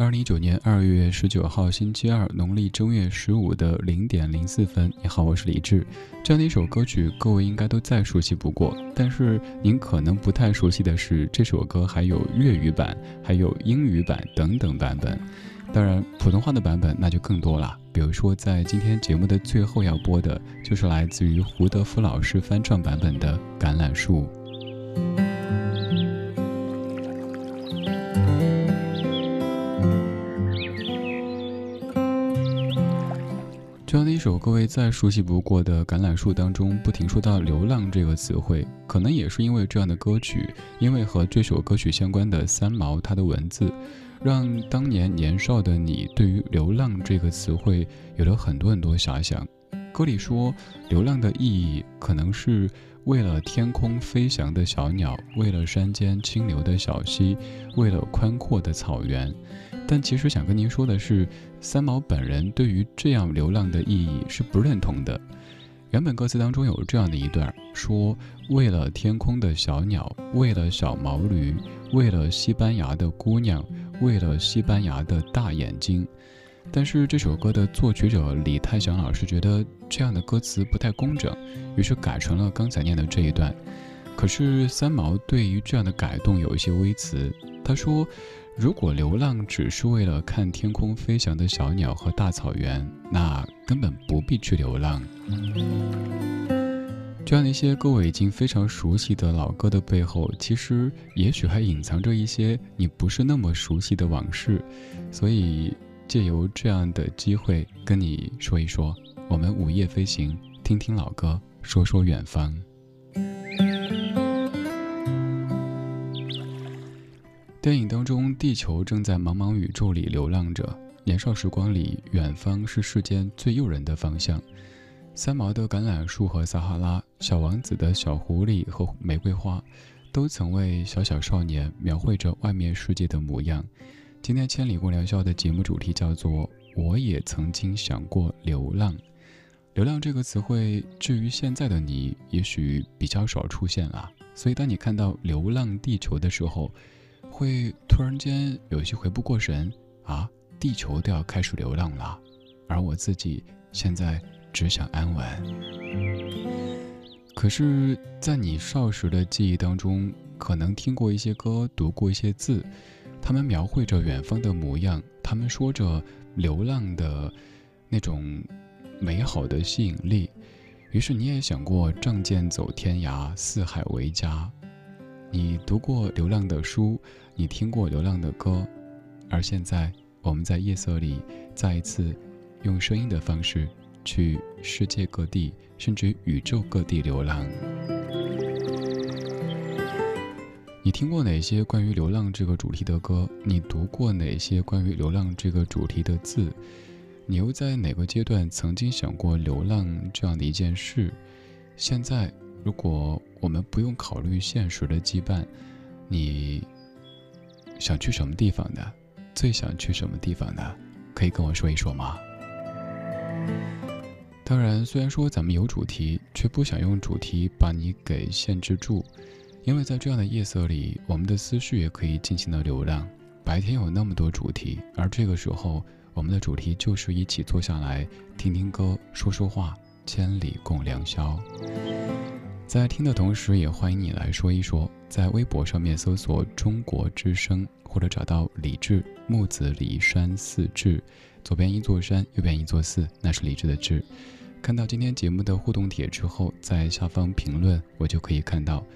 二零一九年二月十九号星期二，农历正月十五的零点零四分。你好，我是李志。这样的一首歌曲，各位应该都再熟悉不过。但是您可能不太熟悉的是，这首歌还有粤语版、还有英语版等等版本。当然，普通话的版本那就更多了。比如说，在今天节目的最后要播的，就是来自于胡德夫老师翻唱版本的《橄榄树》。首各位再熟悉不过的《橄榄树》当中，不停说到“流浪”这个词汇，可能也是因为这样的歌曲，因为和这首歌曲相关的三毛他的文字，让当年年少的你对于“流浪”这个词汇有了很多很多遐想。歌里说，流浪的意义可能是为了天空飞翔的小鸟，为了山间清流的小溪，为了宽阔的草原。但其实想跟您说的是，三毛本人对于这样流浪的意义是不认同的。原本歌词当中有这样的一段，说为了天空的小鸟，为了小毛驴，为了西班牙的姑娘，为了西班牙的大眼睛。但是这首歌的作曲者李泰祥老师觉得这样的歌词不太工整，于是改成了刚才念的这一段。可是三毛对于这样的改动有一些微词，他说。如果流浪只是为了看天空飞翔的小鸟和大草原，那根本不必去流浪。这样的一些各位已经非常熟悉的老歌的背后，其实也许还隐藏着一些你不是那么熟悉的往事。所以借由这样的机会跟你说一说，我们午夜飞行，听听老歌，说说远方。电影当中，地球正在茫茫宇宙里流浪着。年少时光里，远方是世间最诱人的方向。三毛的橄榄树和撒哈拉，小王子的小狐狸和玫瑰花，都曾为小小少年描绘着外面世界的模样。今天千里共良宵的节目主题叫做“我也曾经想过流浪”。流浪这个词汇，至于现在的你，也许比较少出现了。所以，当你看到“流浪地球”的时候，会突然间有些回不过神啊！地球都要开始流浪了，而我自己现在只想安稳。可是，在你少时的记忆当中，可能听过一些歌，读过一些字，他们描绘着远方的模样，他们说着流浪的那种美好的吸引力。于是，你也想过仗剑走天涯，四海为家。你读过流浪的书，你听过流浪的歌，而现在我们在夜色里再一次用声音的方式去世界各地，甚至宇宙各地流浪。你听过哪些关于流浪这个主题的歌？你读过哪些关于流浪这个主题的字？你又在哪个阶段曾经想过流浪这样的一件事？现在？如果我们不用考虑现实的羁绊，你想去什么地方呢？最想去什么地方呢？可以跟我说一说吗？当然，虽然说咱们有主题，却不想用主题把你给限制住，因为在这样的夜色里，我们的思绪也可以尽情的流浪。白天有那么多主题，而这个时候，我们的主题就是一起坐下来听听歌，说说话，千里共良宵。在听的同时，也欢迎你来说一说，在微博上面搜索“中国之声”，或者找到李志木子李山寺志，左边一座山，右边一座寺，那是李志的志。看到今天节目的互动帖之后，在下方评论，我就可以看到，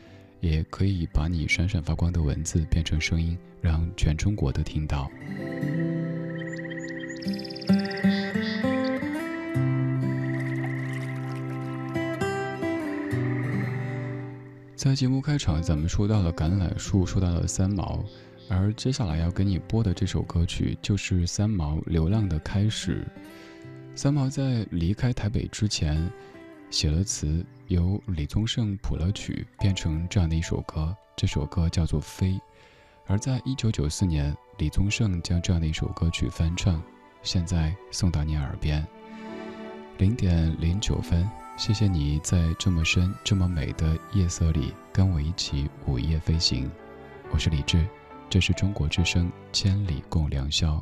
也可以把你闪闪发光的文字变成声音，让全中国都听到。在节目开场，咱们说到了橄榄树，说到了三毛，而接下来要给你播的这首歌曲就是三毛流浪的开始。三毛在离开台北之前，写了词，由李宗盛谱了曲，变成这样的一首歌。这首歌叫做《飞》，而在一九九四年，李宗盛将这样的一首歌曲翻唱，现在送到你耳边。零点零九分。谢谢你在这么深、这么美的夜色里跟我一起午夜飞行。我是李志，这是中国之声《千里共良宵》。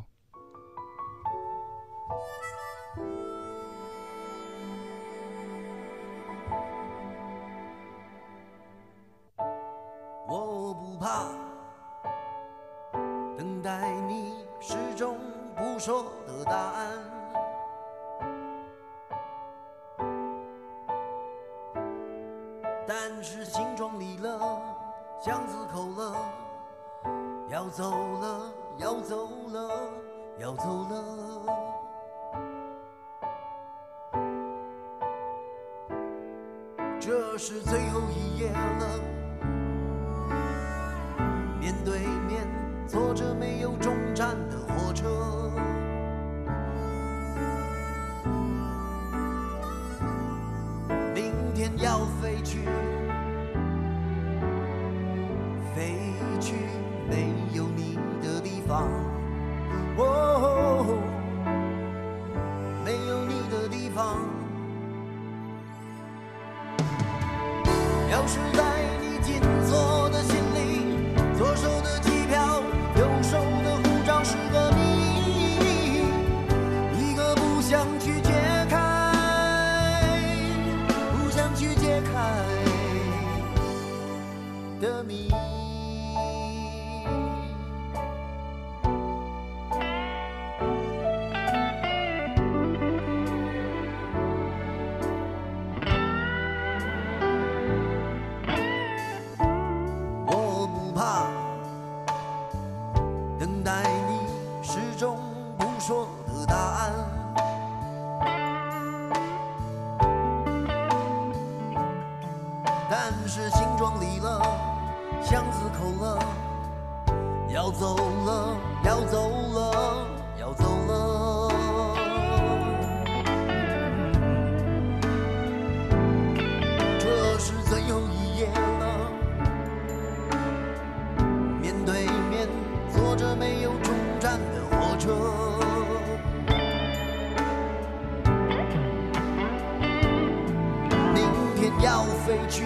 站的火车，明天要飞去，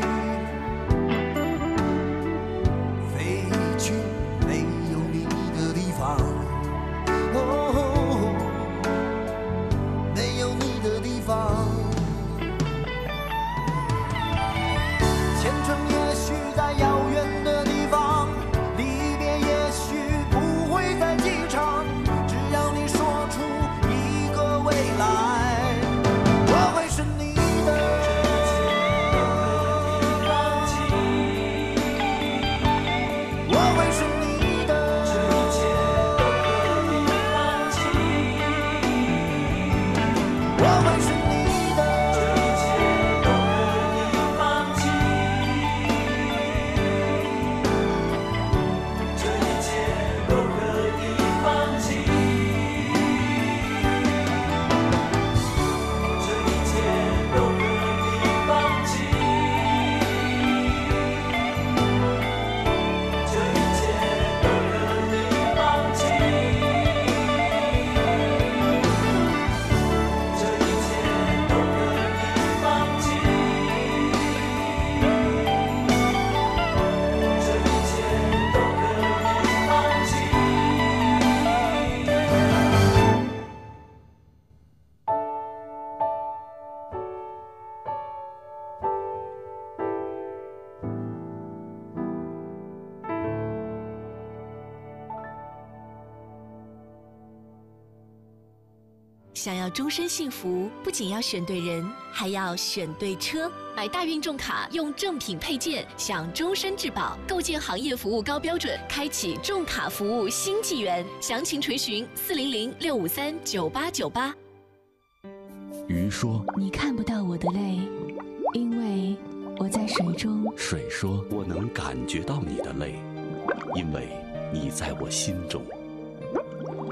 要终身幸福，不仅要选对人，还要选对车。买大运重卡，用正品配件，享终身质保，构建行业服务高标准，开启重卡服务新纪元。详情垂询四零零六五三九八九八。鱼说你看不到我的泪，因为我在水中。：“水说，我能感觉到你的泪，因为你在我心中。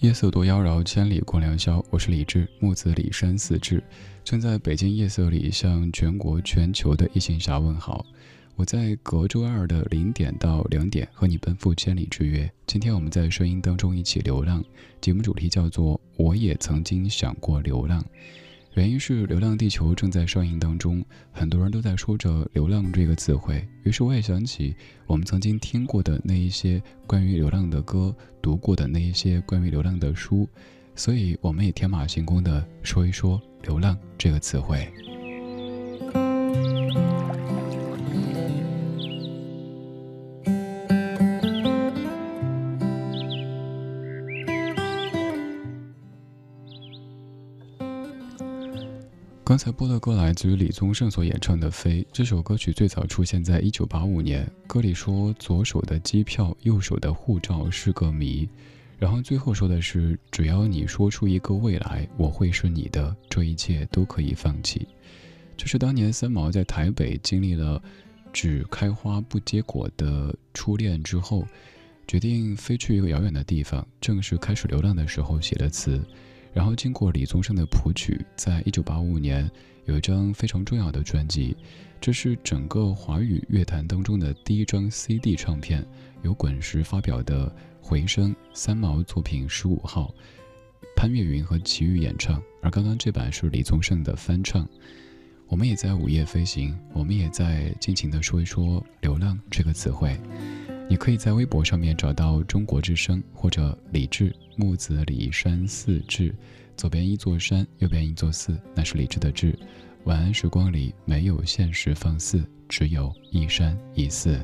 夜色多妖娆，千里共良宵。我是李志，木子李山四志，正在北京夜色里向全国全球的异性侠问好。我在隔周二的零点到两点和你奔赴千里之约。今天我们在声音当中一起流浪，节目主题叫做“我也曾经想过流浪”。原因是《流浪地球》正在上映当中，很多人都在说着“流浪”这个词汇，于是我也想起我们曾经听过的那一些关于流浪的歌，读过的那一些关于流浪的书，所以我们也天马行空的说一说“流浪”这个词汇。刚才播的歌来自于李宗盛所演唱的《飞》。这首歌曲最早出现在一九八五年，歌里说左手的机票，右手的护照是个谜，然后最后说的是只要你说出一个未来，我会是你的，这一切都可以放弃。就是当年三毛在台北经历了只开花不结果的初恋之后，决定飞去一个遥远的地方，正式开始流浪的时候写的词。然后经过李宗盛的谱曲，在一九八五年有一张非常重要的专辑，这是整个华语乐坛当中的第一张 CD 唱片，由滚石发表的《回声》，三毛作品十五号，潘越云和齐豫演唱，而刚刚这版是李宗盛的翻唱。我们也在午夜飞行，我们也在尽情地说一说“流浪”这个词汇。你可以在微博上面找到中国之声或者李志木子李山寺志，左边一座山，右边一座寺，那是李志的志。晚安时光里没有现实放肆，只有一山一寺。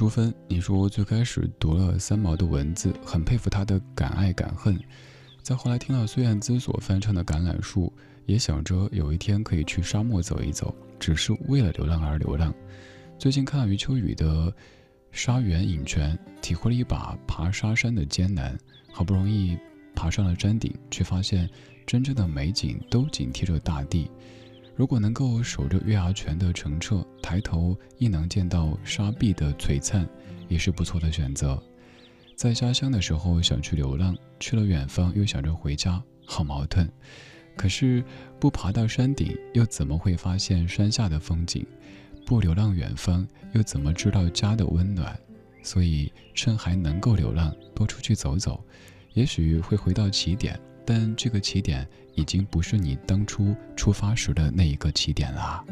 淑芬，你说最开始读了三毛的文字，很佩服他的敢爱敢恨。再后来听到孙燕姿所翻唱的《橄榄树》，也想着有一天可以去沙漠走一走，只是为了流浪而流浪。最近看了余秋雨的《沙原隐泉》，体会了一把爬沙山的艰难。好不容易爬上了山顶，却发现真正的美景都紧贴着大地。如果能够守着月牙泉的澄澈，抬头亦能见到沙壁的璀璨，也是不错的选择。在家乡的时候想去流浪，去了远方又想着回家，好矛盾。可是不爬到山顶，又怎么会发现山下的风景？不流浪远方，又怎么知道家的温暖？所以趁还能够流浪，多出去走走，也许会回到起点。但这个起点已经不是你当初出发时的那一个起点了。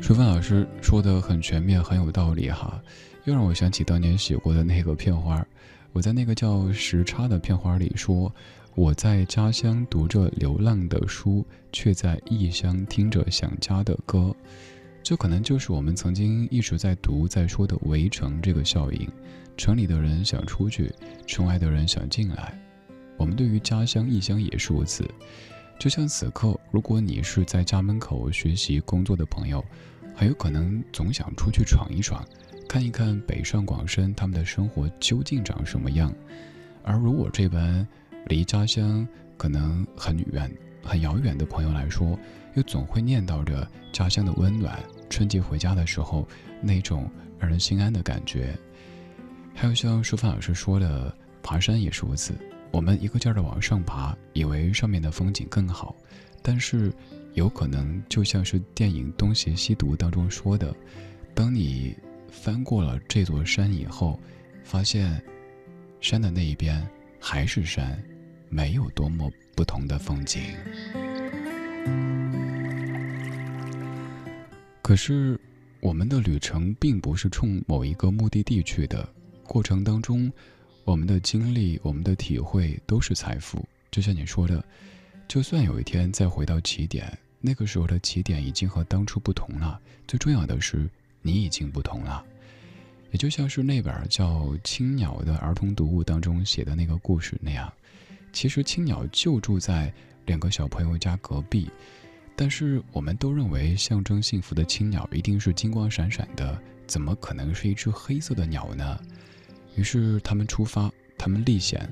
淑芬老师说的很全面，很有道理哈，又让我想起当年写过的那个片花。我在那个叫《时差》的片花里说：“我在家乡读着流浪的书，却在异乡听着想家的歌。”这可能就是我们曾经一直在读、在说的“围城”这个效应。城里的人想出去，城外的人想进来。我们对于家乡、异乡也是如此。就像此刻，如果你是在家门口学习、工作的朋友，很有可能总想出去闯一闯，看一看北上广深他们的生活究竟长什么样。而如果这般离家乡可能很远、很遥远的朋友来说，又总会念叨着家乡的温暖，春节回家的时候那种让人心安的感觉。还有像舒凡老师说的，爬山也是如此。我们一个劲儿的往上爬，以为上面的风景更好，但是有可能就像是电影《东邪西毒》当中说的，当你翻过了这座山以后，发现山的那一边还是山，没有多么不同的风景。可是，我们的旅程并不是冲某一个目的地去的。过程当中，我们的经历、我们的体会都是财富。就像你说的，就算有一天再回到起点，那个时候的起点已经和当初不同了。最重要的是，你已经不同了。也就像是那本叫《青鸟》的儿童读物当中写的那个故事那样，其实青鸟就住在两个小朋友家隔壁。但是我们都认为象征幸福的青鸟一定是金光闪闪的，怎么可能是一只黑色的鸟呢？于是他们出发，他们历险，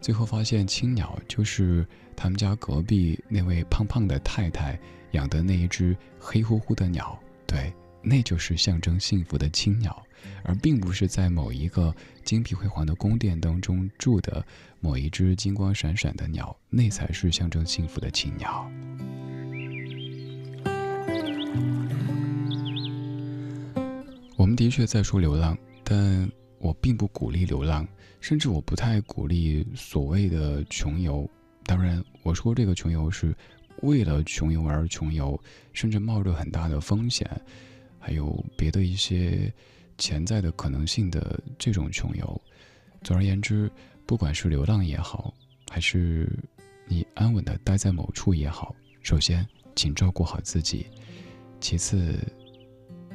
最后发现青鸟就是他们家隔壁那位胖胖的太太养的那一只黑乎乎的鸟。对，那就是象征幸福的青鸟，而并不是在某一个金碧辉煌的宫殿当中住的某一只金光闪闪的鸟，那才是象征幸福的青鸟。我们的确在说流浪，但我并不鼓励流浪，甚至我不太鼓励所谓的穷游。当然，我说这个穷游是为了穷游而穷游，甚至冒着很大的风险，还有别的一些潜在的可能性的这种穷游。总而言之，不管是流浪也好，还是你安稳的待在某处也好。首先，请照顾好自己；其次，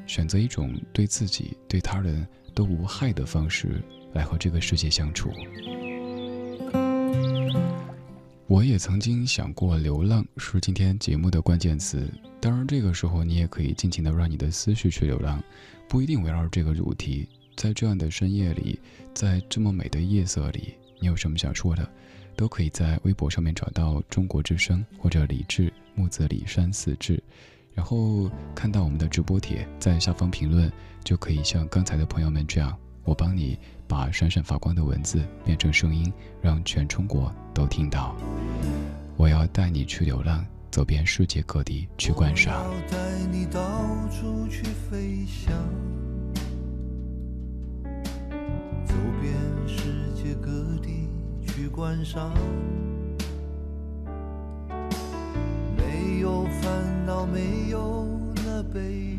选择一种对自己、对他人都无害的方式来和这个世界相处。我也曾经想过，流浪是今天节目的关键词。当然，这个时候你也可以尽情的让你的思绪去流浪，不一定围绕这个主题。在这样的深夜里，在这么美的夜色里，你有什么想说的，都可以在微博上面找到中国之声或者李志木子李山四志，然后看到我们的直播帖，在下方评论，就可以像刚才的朋友们这样，我帮你。把闪闪发光的文字变成声音，让全中国都听到。我要带你去流浪，走遍世界各地去观赏。我要带你到处去飞翔，走遍世界各地去观赏。没有烦恼，没有那悲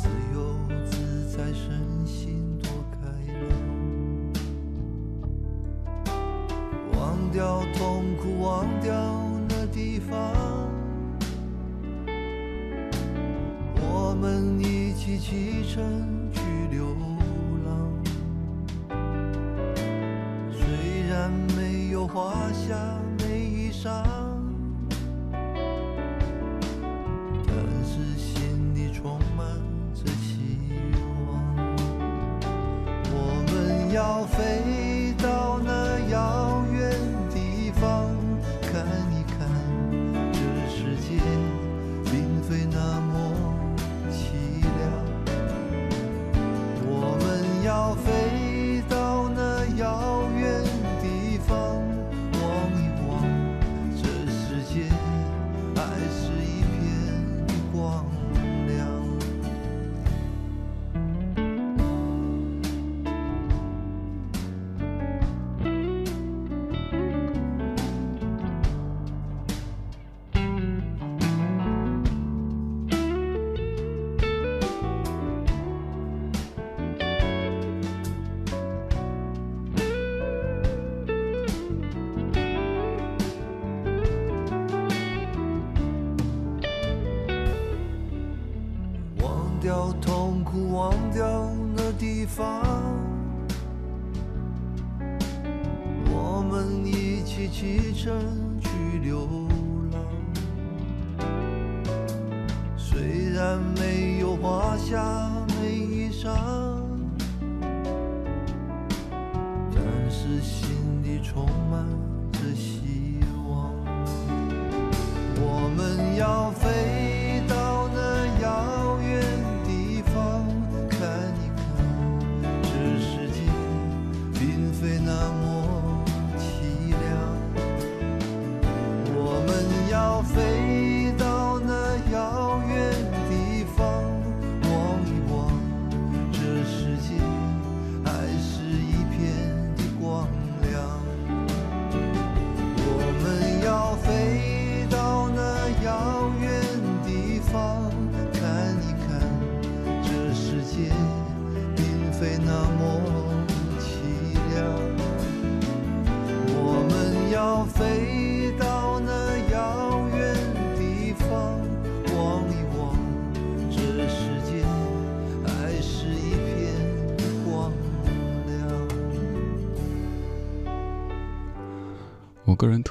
自由自在，身心多开朗。忘掉痛苦，忘掉那地方。我们一起启程去流浪，虽然没有华厦美衣裳。但是心里充满。要飞。苦忘掉那地方我们一起启程去流浪虽然没有华厦美衣裳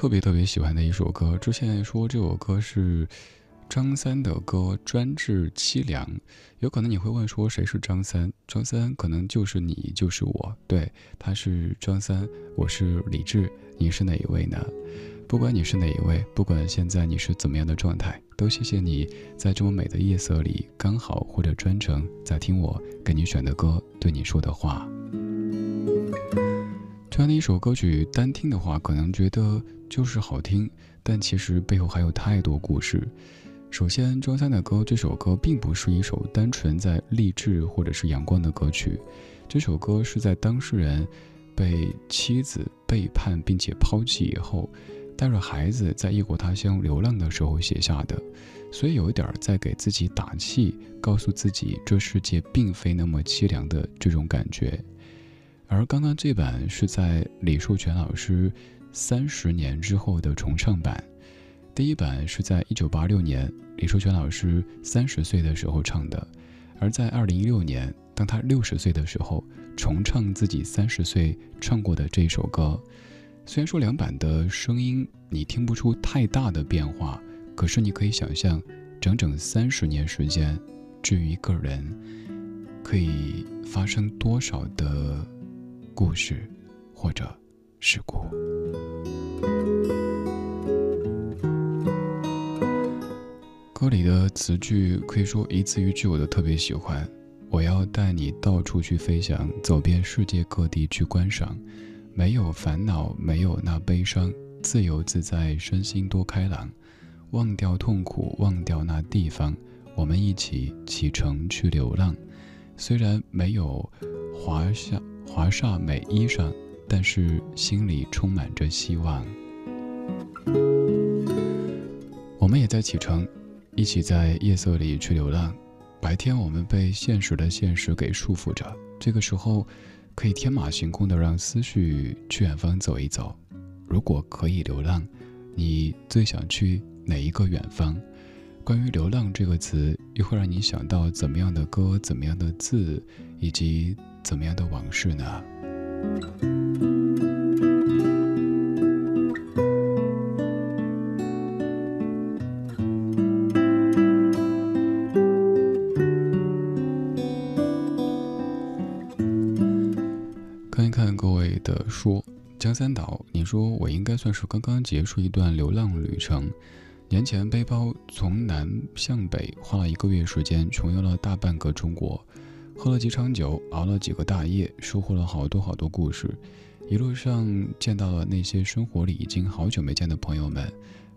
特别特别喜欢的一首歌，之前说这首歌是张三的歌《专治凄凉》，有可能你会问说谁是张三？张三可能就是你，就是我，对，他是张三，我是李志，你是哪一位呢？不管你是哪一位，不管现在你是怎么样的状态，都谢谢你在这么美的夜色里，刚好或者专程在听我给你选的歌，对你说的话。这样的一首歌曲，单听的话可能觉得就是好听，但其实背后还有太多故事。首先，张三的歌，这首歌并不是一首单纯在励志或者是阳光的歌曲，这首歌是在当事人被妻子背叛并且抛弃以后，带着孩子在异国他乡流浪的时候写下的，所以有一点在给自己打气，告诉自己这世界并非那么凄凉的这种感觉。而刚刚这版是在李树全老师三十年之后的重唱版。第一版是在一九八六年李寿全老师三十岁的时候唱的，而在二零一六年，当他六十岁的时候，重唱自己三十岁唱过的这首歌。虽然说两版的声音你听不出太大的变化，可是你可以想象，整整三十年时间，至于一个人，可以发生多少的故事，或者事故。歌里的词句可以说一字一句我都特别喜欢。我要带你到处去飞翔，走遍世界各地去观赏。没有烦恼，没有那悲伤，自由自在，身心多开朗，忘掉痛苦，忘掉那地方，我们一起启程去流浪。虽然没有华夏华厦美衣裳，但是心里充满着希望。我们也在启程，一起在夜色里去流浪。白天我们被现实的现实给束缚着，这个时候。可以天马行空的让思绪去远方走一走。如果可以流浪，你最想去哪一个远方？关于“流浪”这个词，又会让你想到怎么样的歌、怎么样的字，以及怎么样的往事呢？看一看各位的说江三岛，你说我应该算是刚刚结束一段流浪旅程。年前背包从南向北，花了一个月时间，穷游了大半个中国，喝了几场酒，熬了几个大夜，收获了好多好多故事。一路上见到了那些生活里已经好久没见的朋友们，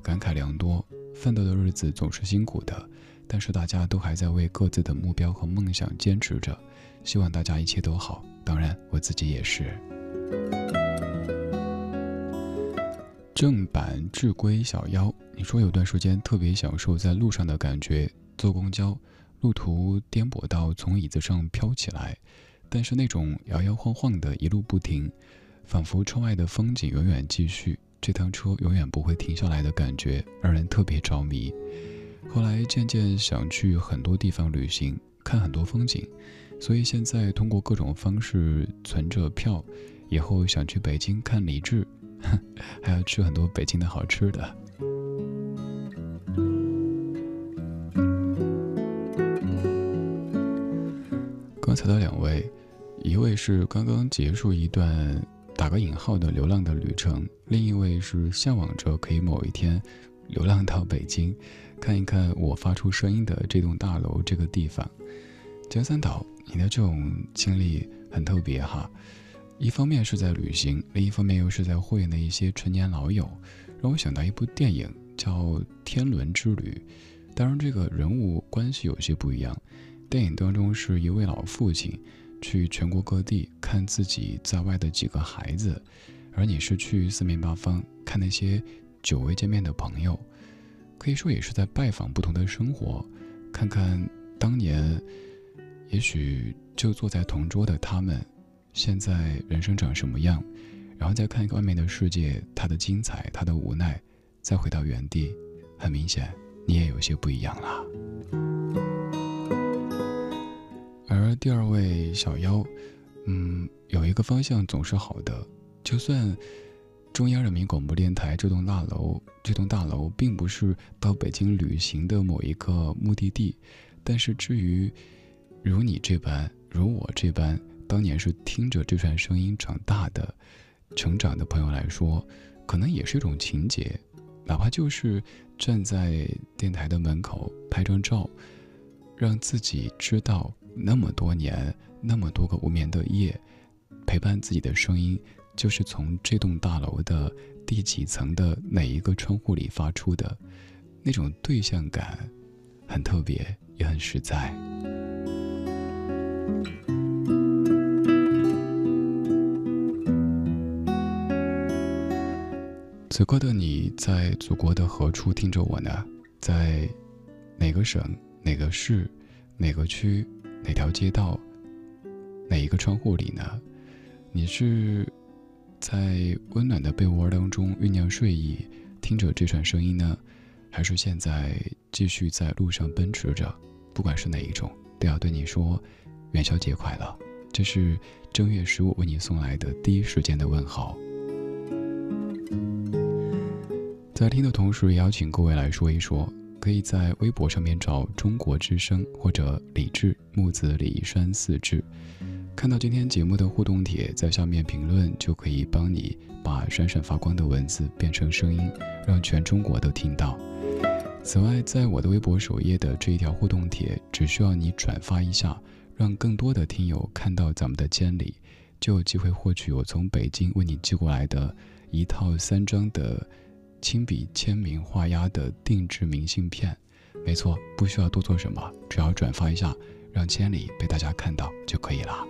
感慨良多。奋斗的日子总是辛苦的，但是大家都还在为各自的目标和梦想坚持着。希望大家一切都好，当然我自己也是。正版志归小妖，你说有段时间特别享受在路上的感觉，坐公交，路途颠簸到从椅子上飘起来，但是那种摇摇晃晃的一路不停，仿佛窗外的风景永远继续，这趟车永远不会停下来的感觉，让人特别着迷。后来渐渐想去很多地方旅行，看很多风景，所以现在通过各种方式存着票，以后想去北京看李志。还要吃很多北京的好吃的。刚才的两位，一位是刚刚结束一段打个引号的流浪的旅程，另一位是向往着可以某一天流浪到北京，看一看我发出声音的这栋大楼这个地方。江三岛，你的这种经历很特别哈。一方面是在旅行，另一方面又是在会那一些陈年老友，让我想到一部电影叫《天伦之旅》。当然，这个人物关系有些不一样。电影当中是一位老父亲去全国各地看自己在外的几个孩子，而你是去四面八方看那些久未见面的朋友，可以说也是在拜访不同的生活，看看当年也许就坐在同桌的他们。现在人生长什么样，然后再看一个外面的世界，它的精彩，它的无奈，再回到原地，很明显，你也有些不一样了。而第二位小妖，嗯，有一个方向总是好的，就算中央人民广播电台这栋大楼，这栋大楼并不是到北京旅行的某一个目的地，但是至于如你这般，如我这般。当年是听着这串声音长大的、成长的朋友来说，可能也是一种情节，哪怕就是站在电台的门口拍张照，让自己知道那么多年、那么多个无眠的夜，陪伴自己的声音，就是从这栋大楼的第几层的哪一个窗户里发出的，那种对象感，很特别，也很实在。此刻的你在祖国的何处听着我呢？在哪个省、哪个市、哪个区、哪条街道、哪一个窗户里呢？你是在温暖的被窝当中酝酿睡意，听着这串声音呢，还是现在继续在路上奔驰着？不管是哪一种，都要对你说元宵节快乐。这是正月十五为你送来的第一时间的问候。在听的同时，也邀请各位来说一说，可以在微博上面找“中国之声”或者“李志木子李山四志”，看到今天节目的互动帖，在下面评论就可以帮你把闪闪发光的文字变成声音，让全中国都听到。此外，在我的微博首页的这一条互动帖，只需要你转发一下，让更多的听友看到咱们的监理，就有机会获取我从北京为你寄过来的一套三张的。亲笔签名画押的定制明信片，没错，不需要多做什么，只要转发一下，让千里被大家看到就可以了。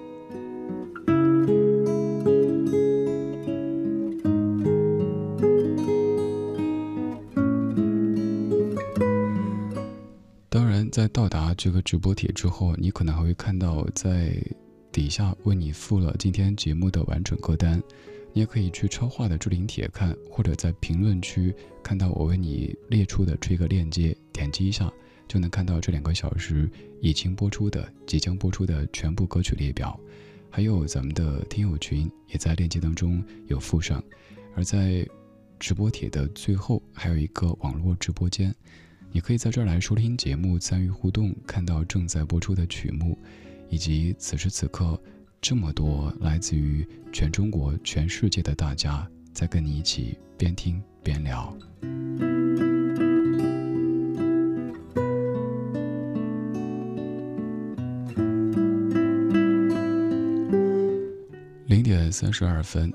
当然，在到达这个直播帖之后，你可能还会看到在底下为你附了今天节目的完整歌单。你也可以去超话的置顶帖看，或者在评论区看到我为你列出的这个链接，点击一下就能看到这两个小时已经播出的、即将播出的全部歌曲列表，还有咱们的听友群也在链接当中有附上。而在直播帖的最后还有一个网络直播间，你可以在这儿来收听节目、参与互动、看到正在播出的曲目，以及此时此刻。这么多来自于全中国、全世界的大家，在跟你一起边听边聊。零点三十二分，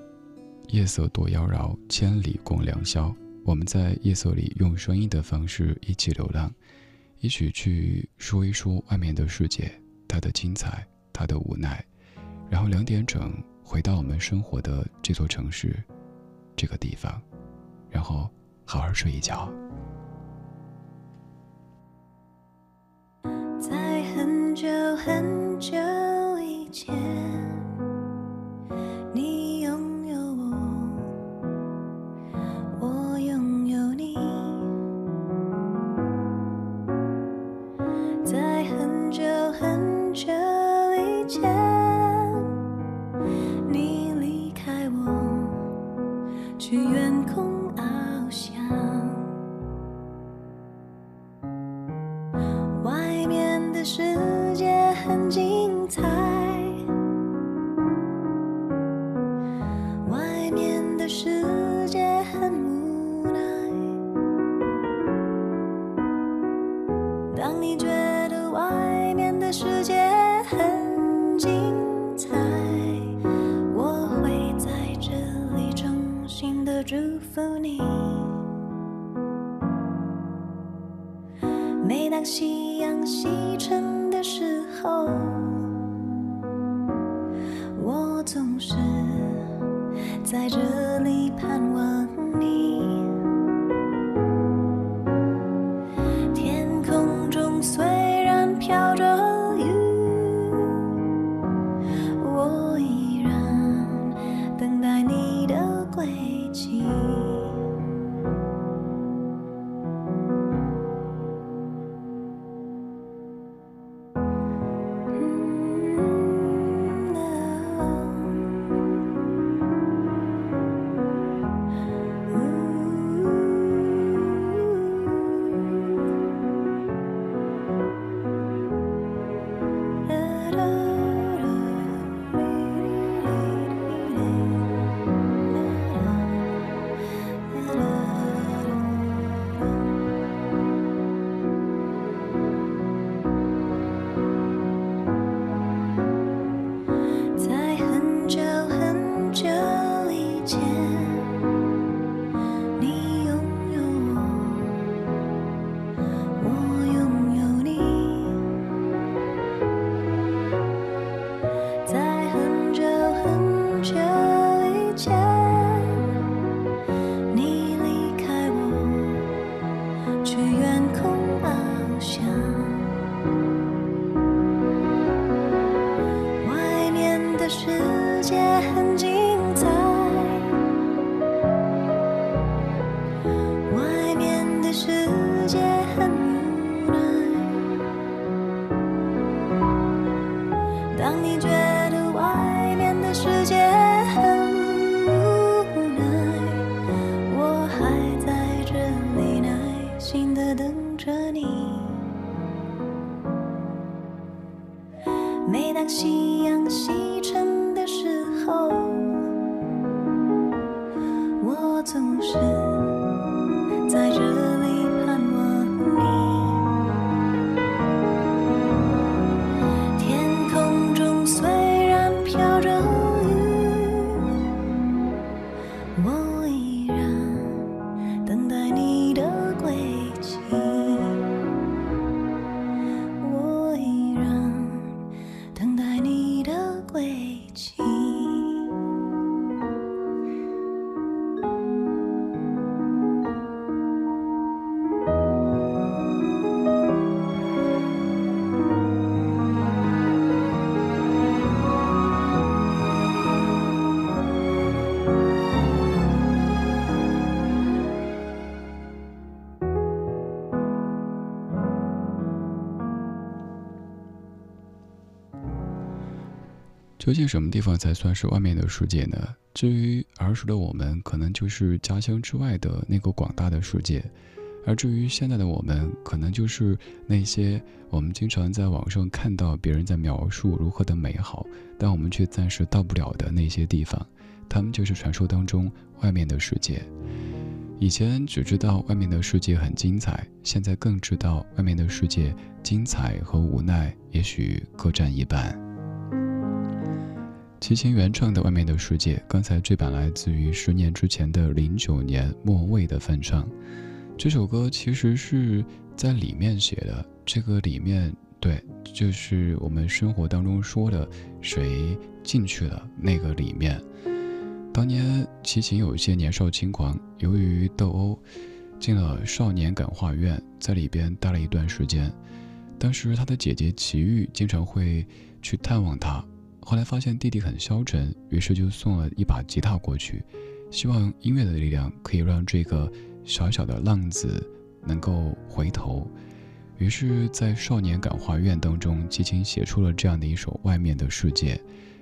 夜色多妖娆，千里共良宵。我们在夜色里用声音的方式一起流浪，一起去说一说外面的世界，它的精彩，它的无奈。然后两点整回到我们生活的这座城市，这个地方，然后好好睡一觉。在很久很久以前。夕阳西沉的时候我总是在这究竟什么地方才算是外面的世界呢？至于儿时的我们，可能就是家乡之外的那个广大的世界；而至于现在的我们，可能就是那些我们经常在网上看到别人在描述如何的美好，但我们却暂时到不了的那些地方。他们就是传说当中外面的世界。以前只知道外面的世界很精彩，现在更知道外面的世界精彩和无奈也许各占一半。齐秦原创的《外面的世界》，刚才这版来自于十年之前的零九年莫蔚的翻唱。这首歌其实是在里面写的，这个里面对，就是我们生活当中说的谁进去了那个里面。当年齐秦有一些年少轻狂，由于斗殴进了少年感化院，在里边待了一段时间。当时他的姐姐齐豫经常会去探望他。后来发现弟弟很消沉，于是就送了一把吉他过去，希望音乐的力量可以让这个小小的浪子能够回头。于是，在少年感化院当中，齐秦写出了这样的一首《外面的世界》，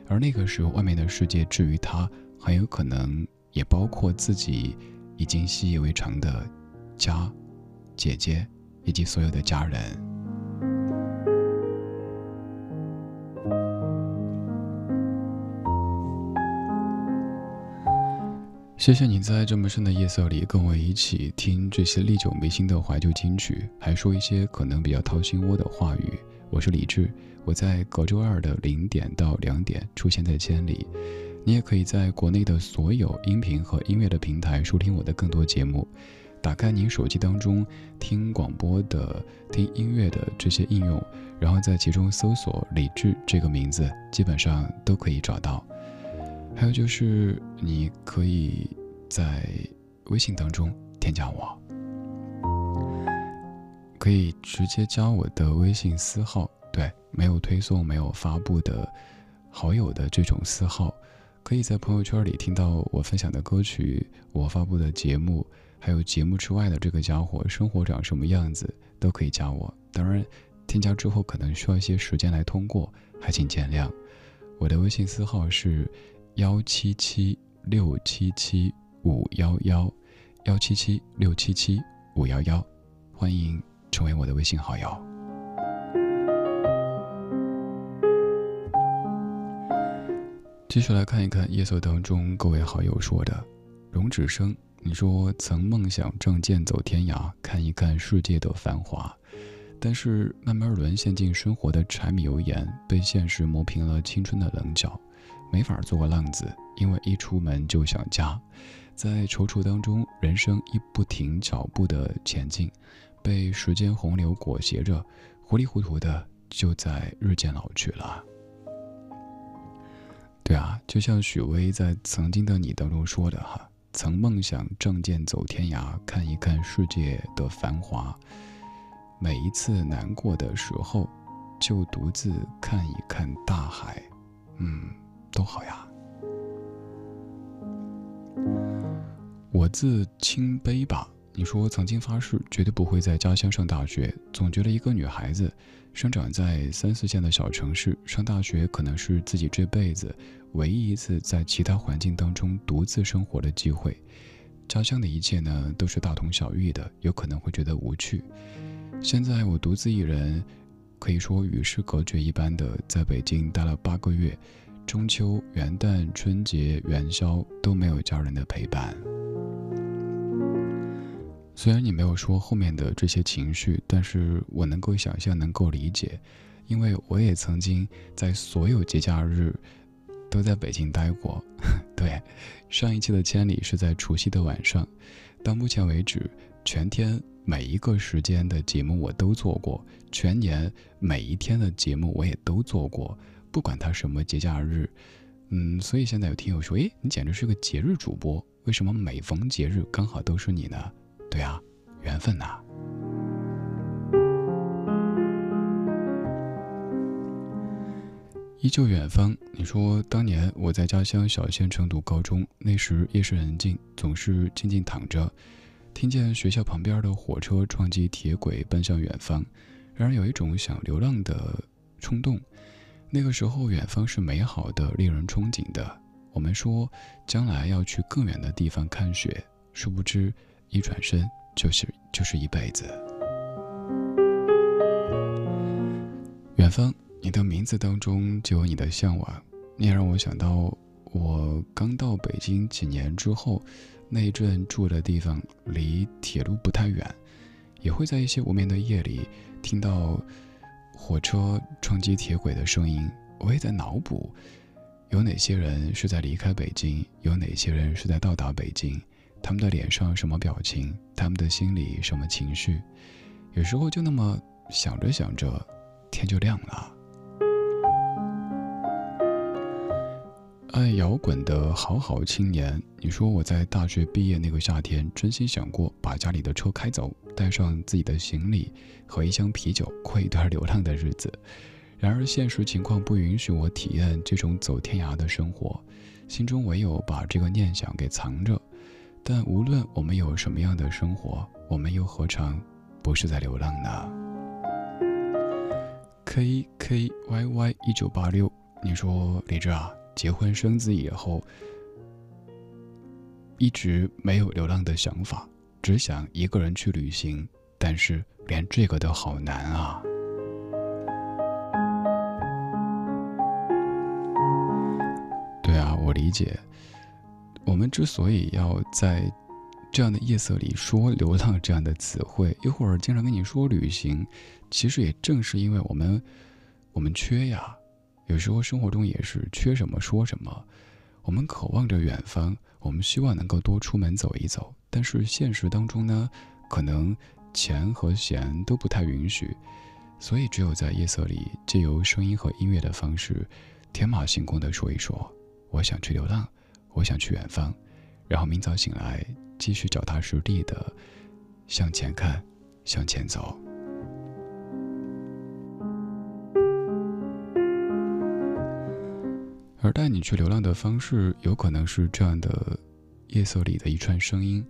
而那个时候，外面的世界至于他，很有可能也包括自己已经习以为常的家、姐姐以及所有的家人。谢谢你在这么深的夜色里跟我一起听这些历久弥新的怀旧金曲，还说一些可能比较掏心窝的话语。我是李志，我在隔周二的零点到两点出现在千里。你也可以在国内的所有音频和音乐的平台收听我的更多节目。打开您手机当中听广播的、听音乐的这些应用，然后在其中搜索“李志”这个名字，基本上都可以找到。还有就是，你可以在微信当中添加我，可以直接加我的微信私号，对，没有推送、没有发布的好友的这种私号，可以在朋友圈里听到我分享的歌曲、我发布的节目，还有节目之外的这个家伙生活长什么样子，都可以加我。当然，添加之后可能需要一些时间来通过，还请见谅。我的微信私号是。幺七七六七七五幺幺，幺七七六七七五幺幺，欢迎成为我的微信好友。继续来看一看夜色当中各位好友说的。荣止生，你说曾梦想仗剑走天涯，看一看世界的繁华，但是慢慢沦陷进生活的柴米油盐，被现实磨平了青春的棱角。没法做个浪子，因为一出门就想家，在踌躇当中，人生一不停脚步的前进，被时间洪流裹挟着，糊里糊涂的就在日渐老去了。对啊，就像许巍在《曾经的你》当中说的哈，曾梦想仗剑走天涯，看一看世界的繁华。每一次难过的时候，就独自看一看大海，嗯。都好呀。我自清悲吧。你说曾经发誓绝对不会在家乡上大学，总觉得一个女孩子生长在三四线的小城市上大学，可能是自己这辈子唯一一次在其他环境当中独自生活的机会。家乡的一切呢，都是大同小异的，有可能会觉得无趣。现在我独自一人，可以说与世隔绝一般的在北京待了八个月。中秋、元旦、春节、元宵都没有家人的陪伴。虽然你没有说后面的这些情绪，但是我能够想象，能够理解，因为我也曾经在所有节假日都在北京待过。对，上一期的千里是在除夕的晚上，到目前为止，全天每一个时间的节目我都做过，全年每一天的节目我也都做过，不管它什么节假日。嗯，所以现在有听友说，诶，你简直是个节日主播，为什么每逢节日刚好都是你呢？对啊，缘分呐。依旧远方，你说当年我在家乡小县城读高中，那时夜深人静，总是静静躺着，听见学校旁边的火车撞击铁轨奔向远方，然而有一种想流浪的冲动。那个时候，远方是美好的，令人憧憬的。我们说将来要去更远的地方看雪，殊不知。一转身就是就是一辈子。远方，你的名字当中就有你的向往。你也让我想到，我刚到北京几年之后，那一阵住的地方离铁路不太远，也会在一些无眠的夜里听到火车撞击铁轨的声音。我也在脑补，有哪些人是在离开北京，有哪些人是在到达北京。他们的脸上什么表情？他们的心里什么情绪？有时候就那么想着想着，天就亮了。爱摇滚的好好青年，你说我在大学毕业那个夏天，真心想过把家里的车开走，带上自己的行李和一箱啤酒，过一段流浪的日子。然而现实情况不允许我体验这种走天涯的生活，心中唯有把这个念想给藏着。但无论我们有什么样的生活，我们又何尝不是在流浪呢？K K Y Y 一九八六，你说李志啊，结婚生子以后，一直没有流浪的想法，只想一个人去旅行，但是连这个都好难啊。对啊，我理解。我们之所以要在这样的夜色里说“流浪”这样的词汇，一会儿经常跟你说旅行，其实也正是因为我们，我们缺呀。有时候生活中也是缺什么说什么。我们渴望着远方，我们希望能够多出门走一走，但是现实当中呢，可能钱和闲都不太允许，所以只有在夜色里，借由声音和音乐的方式，天马行空的说一说，我想去流浪。我想去远方，然后明早醒来，继续脚踏实地的向前看，向前走。而带你去流浪的方式，有可能是这样的：夜色里的一串声音，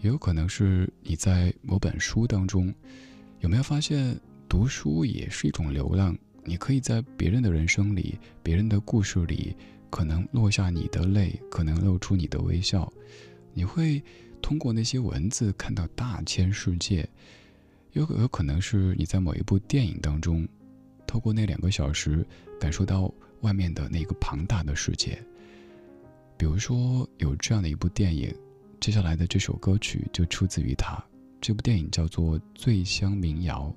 也有可能是你在某本书当中。有没有发现，读书也是一种流浪？你可以在别人的人生里，别人的故事里。可能落下你的泪，可能露出你的微笑，你会通过那些文字看到大千世界，有有可能是你在某一部电影当中，透过那两个小时感受到外面的那个庞大的世界。比如说有这样的一部电影，接下来的这首歌曲就出自于它。这部电影叫做《醉乡民谣》，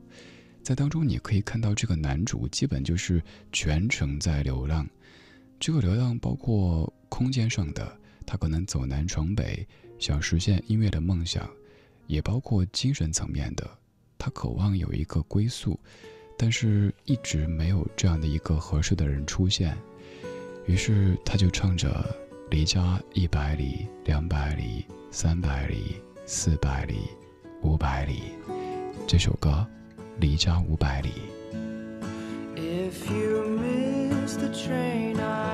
在当中你可以看到这个男主基本就是全程在流浪。这个流浪包括空间上的，他可能走南闯北，想实现音乐的梦想；也包括精神层面的，他渴望有一个归宿，但是一直没有这样的一个合适的人出现。于是他就唱着“离家一百里、两百里、三百里、四百里、五百里”这首歌，《离家五百里》。one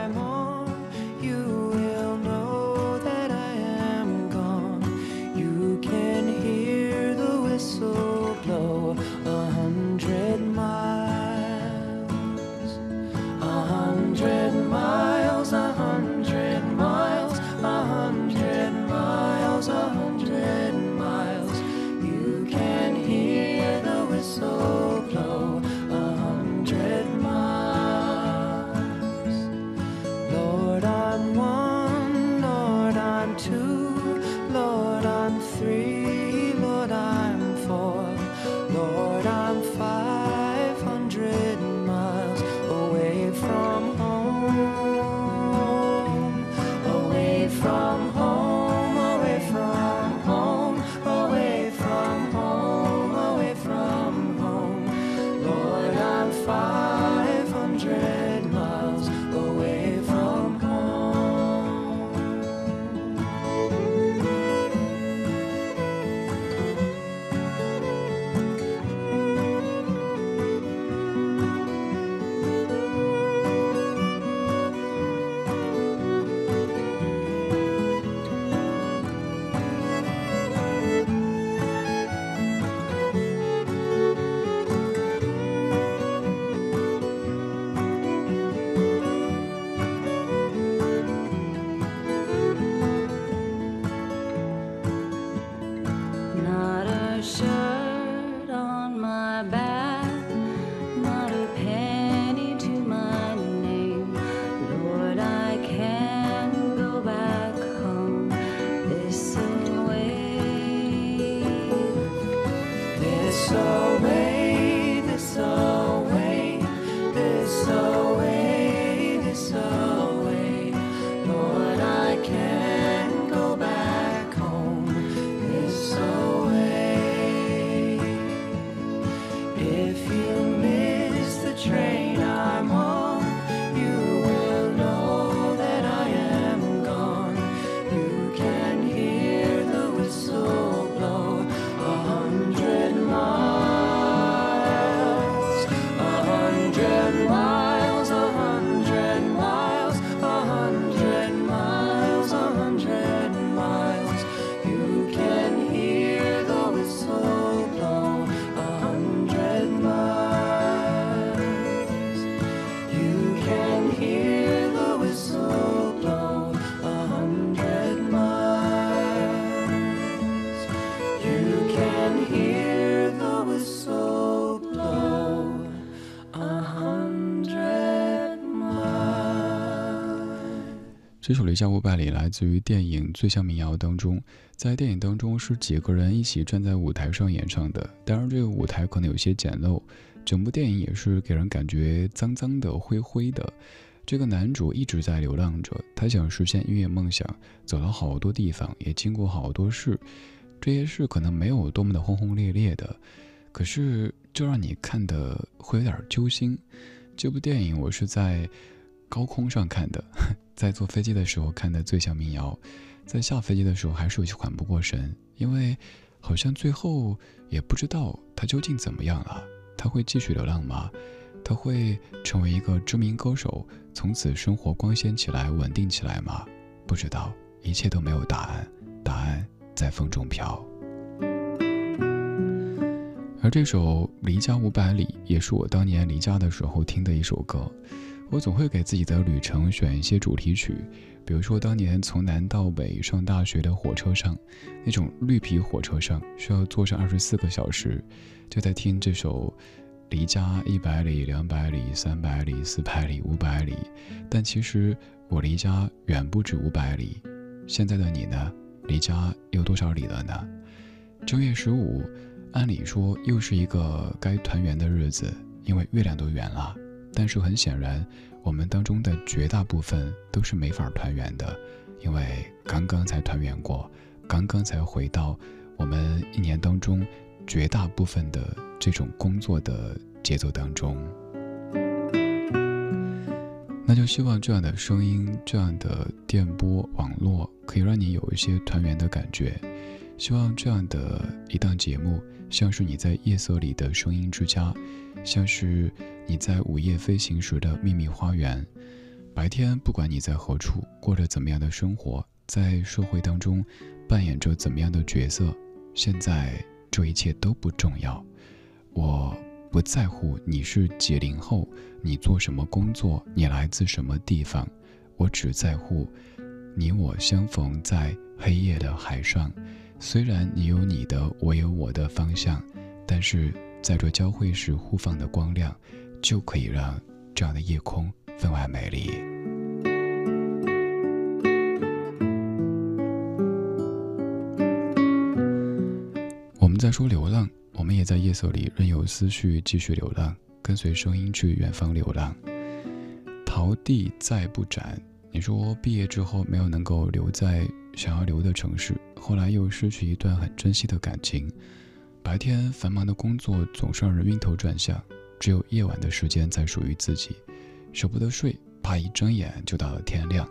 这首《离家五百里》来自于电影《最像民谣》当中，在电影当中是几个人一起站在舞台上演唱的。当然，这个舞台可能有些简陋，整部电影也是给人感觉脏脏的、灰灰的。这个男主一直在流浪着，他想实现音乐梦想，走了好多地方，也经过好多事。这些事可能没有多么的轰轰烈烈的，可是就让你看的会有点揪心。这部电影我是在高空上看的。在坐飞机的时候看的最像民谣，在下飞机的时候还是有些缓不过神，因为好像最后也不知道他究竟怎么样了。他会继续流浪吗？他会成为一个知名歌手，从此生活光鲜起来、稳定起来吗？不知道，一切都没有答案，答案在风中飘。而这首《离家五百里》也是我当年离家的时候听的一首歌。我总会给自己的旅程选一些主题曲，比如说当年从南到北上大学的火车上，那种绿皮火车上需要坐上二十四个小时，就在听这首《离家一百里、两百里、三百里、四百里、五百里》，但其实我离家远不止五百里。现在的你呢？离家有多少里了呢？正月十五，按理说又是一个该团圆的日子，因为月亮都圆了。但是很显然，我们当中的绝大部分都是没法团圆的，因为刚刚才团圆过，刚刚才回到我们一年当中绝大部分的这种工作的节奏当中。那就希望这样的声音、这样的电波网络，可以让你有一些团圆的感觉。希望这样的一档节目，像是你在夜色里的声音之家，像是你在午夜飞行时的秘密花园。白天不管你在何处，过着怎么样的生活，在社会当中扮演着怎么样的角色，现在这一切都不重要。我不在乎你是几零后，你做什么工作，你来自什么地方，我只在乎你我相逢在黑夜的海上。虽然你有你的，我有我的方向，但是在这交汇时互放的光亮，就可以让这样的夜空分外美丽。我们在说流浪，我们也在夜色里任由思绪继续流浪，跟随声音去远方流浪。桃地再不展，你说毕业之后没有能够留在想要留的城市。后来又失去一段很珍惜的感情，白天繁忙的工作总是让人晕头转向，只有夜晚的时间才属于自己，舍不得睡，怕一睁眼就到了天亮，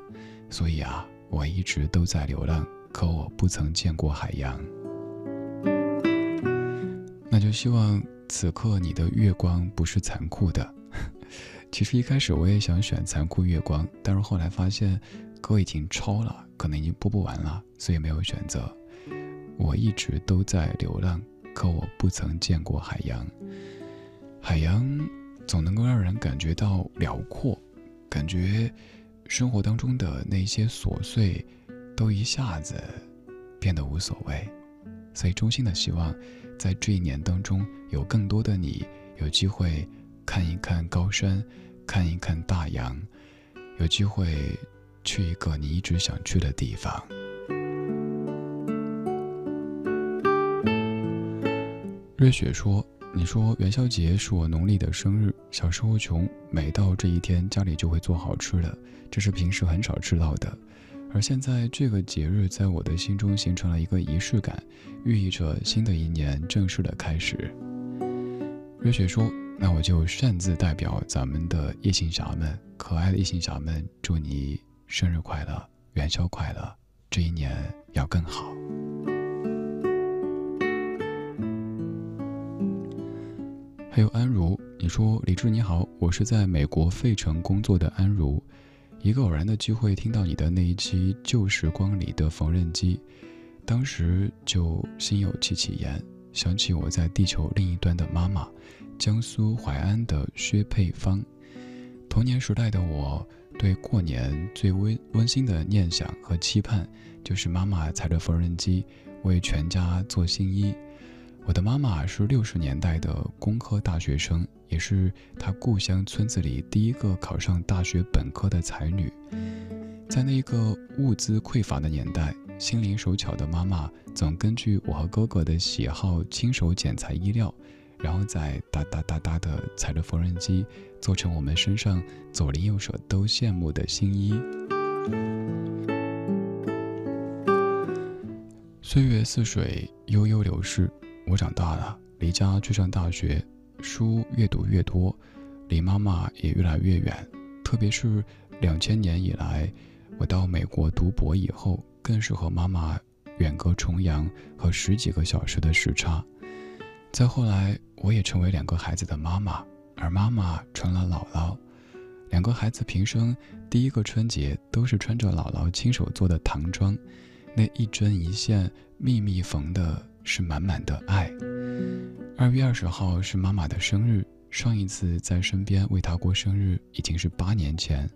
所以啊，我一直都在流浪，可我不曾见过海洋。那就希望此刻你的月光不是残酷的。其实一开始我也想选残酷月光，但是后来发现歌已经超了。可能已经播不完了，所以没有选择。我一直都在流浪，可我不曾见过海洋。海洋总能够让人感觉到辽阔，感觉生活当中的那些琐碎都一下子变得无所谓。所以衷心的希望，在这一年当中，有更多的你有机会看一看高山，看一看大洋，有机会。去一个你一直想去的地方。瑞雪说：“你说元宵节是我农历的生日，小时候穷，每到这一天家里就会做好吃的，这是平时很少吃到的。而现在这个节日在我的心中形成了一个仪式感，寓意着新的一年正式的开始。”瑞雪说：“那我就擅自代表咱们的夜行侠们，可爱的夜行侠们，祝你。”生日快乐，元宵快乐，这一年要更好。还有安如，你说李志你好，我是在美国费城工作的安如，一个偶然的机会听到你的那一期《旧时光里的缝纫机》，当时就心有戚戚焉，想起我在地球另一端的妈妈，江苏淮安的薛佩芳，童年时代的我。对过年最温温馨的念想和期盼，就是妈妈踩着缝纫机为全家做新衣。我的妈妈是六十年代的工科大学生，也是她故乡村子里第一个考上大学本科的才女。在那个物资匮乏的年代，心灵手巧的妈妈总根据我和哥哥的喜好，亲手剪裁衣料，然后再哒哒哒哒的踩着缝纫机，做成我们身上左邻右舍都羡慕的新衣。岁月似水，悠悠流逝。我长大了，离家去上大学，书越读越多，离妈妈也越来越远。特别是两千年以来，我到美国读博以后，更是和妈妈远隔重洋和十几个小时的时差。再后来，我也成为两个孩子的妈妈，而妈妈成了姥姥。两个孩子平生第一个春节都是穿着姥姥亲手做的唐装。那一针一线密密缝的是满满的爱。二月二十号是妈妈的生日，上一次在身边为她过生日已经是八年前。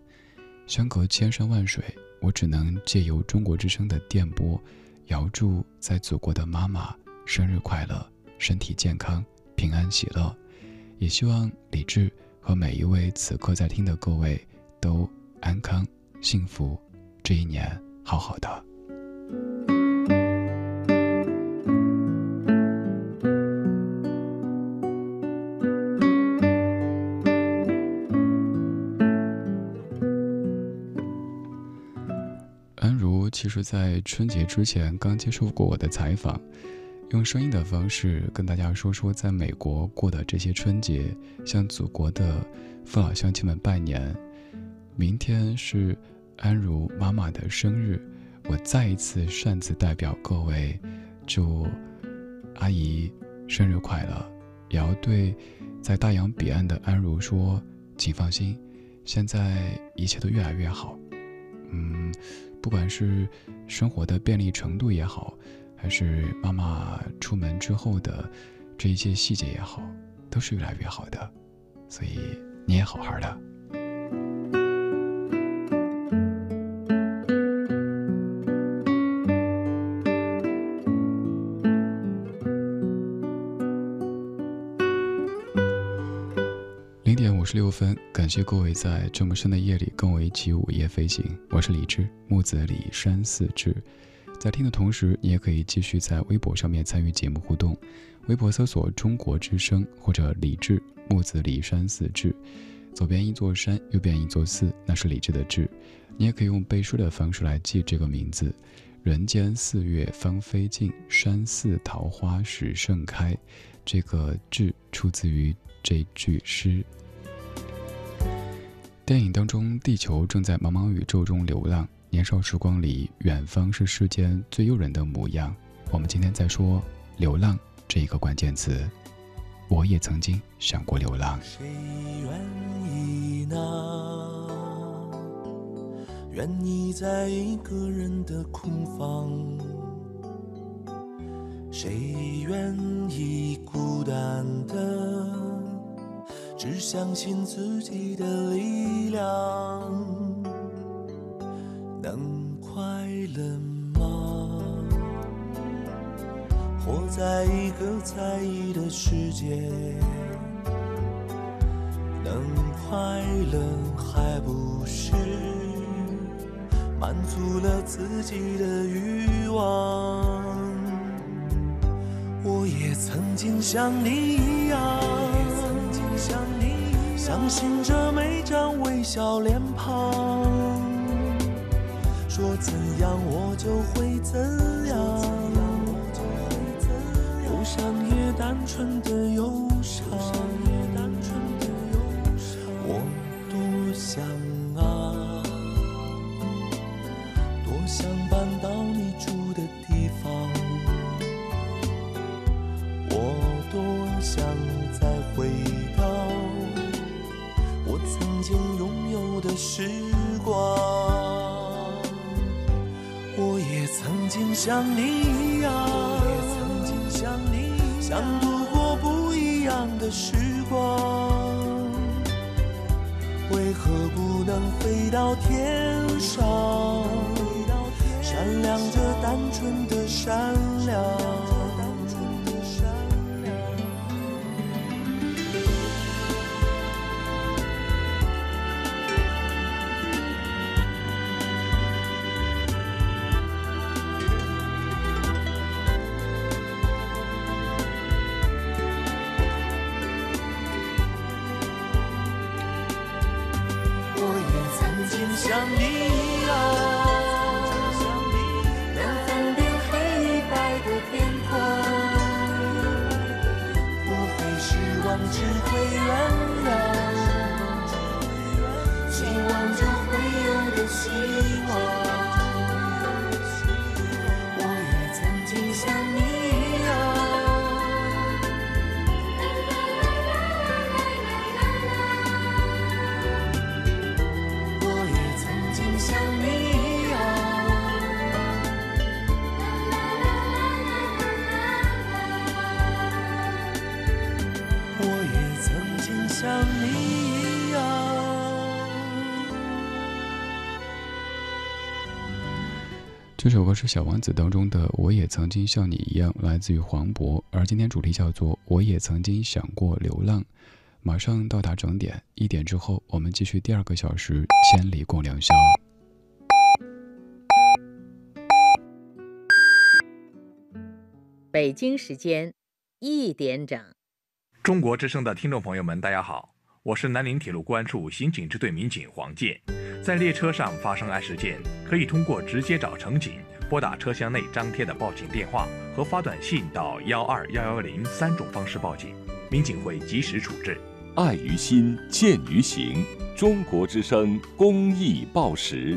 相隔千山万水，我只能借由中国之声的电波，遥祝在祖国的妈妈生日快乐，身体健康，平安喜乐。也希望李志和每一位此刻在听的各位都安康幸福，这一年好好的。其实，在春节之前刚接受过我的采访，用声音的方式跟大家说说在美国过的这些春节，向祖国的父老乡亲们拜年。明天是安如妈妈的生日。我再一次擅自代表各位，祝阿姨生日快乐，也要对在大洋彼岸的安如说，请放心，现在一切都越来越好。嗯，不管是生活的便利程度也好，还是妈妈出门之后的这一些细节也好，都是越来越好的，所以你也好好的。分，感谢各位在这么深的夜里跟我一起午夜飞行。我是李志，木子李山四志。在听的同时，你也可以继续在微博上面参与节目互动。微博搜索“中国之声”或者“李志木子李山四志”，左边一座山，右边一座寺，那是李志的志。你也可以用背书的方式来记这个名字：“人间四月芳菲尽，山寺桃花始盛开。”这个“志”出自于这句诗。电影当中，地球正在茫茫宇宙中流浪。年少时光里，远方是世间最诱人的模样。我们今天在说“流浪”这一个关键词。我也曾经想过流浪。谁愿意呢？愿意在一个人的空房？谁愿意孤单的？只相信自己的力量，能快乐吗？活在一个在意的世界，能快乐还不是满足了自己的欲望？我也曾经像你一样。像你，相信着每张微笑脸庞，说怎样我就会怎样，忧伤也单纯的忧伤，时光，我也曾经像你一样，想度过不一样的时光。为何不能飞到天上，闪亮着单纯的善良？首歌是《小王子》当中的《我也曾经像你一样》，来自于黄渤。而今天主题叫做“我也曾经想过流浪”。马上到达整点，一点之后我们继续第二个小时，千里共良宵。北京时间一点整。中国之声的听众朋友们，大家好，我是南宁铁路公安处刑警支队民警黄健。在列车上发生案事件，可以通过直接找乘警、拨打车厢内张贴的报警电话和发短信到幺二幺幺零三种方式报警，民警会及时处置。爱于心，见于行。中国之声公益报时。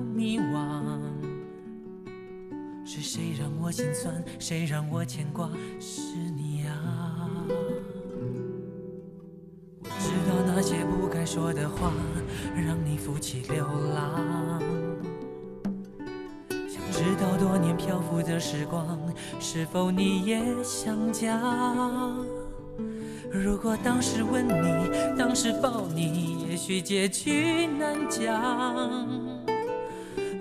迷惘。是谁让我心酸？谁让我牵挂？是你啊！我知道那些不该说的话，让你负气流浪。想知道多年漂浮的时光，是否你也想家？如果当时吻你，当时抱你，也许结局难讲。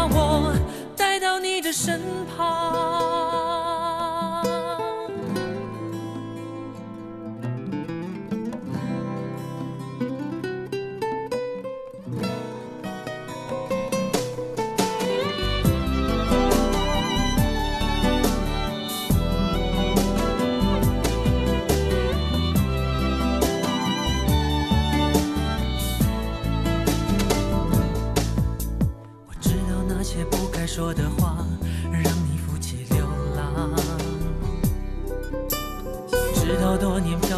我身旁。我知道那些不该说的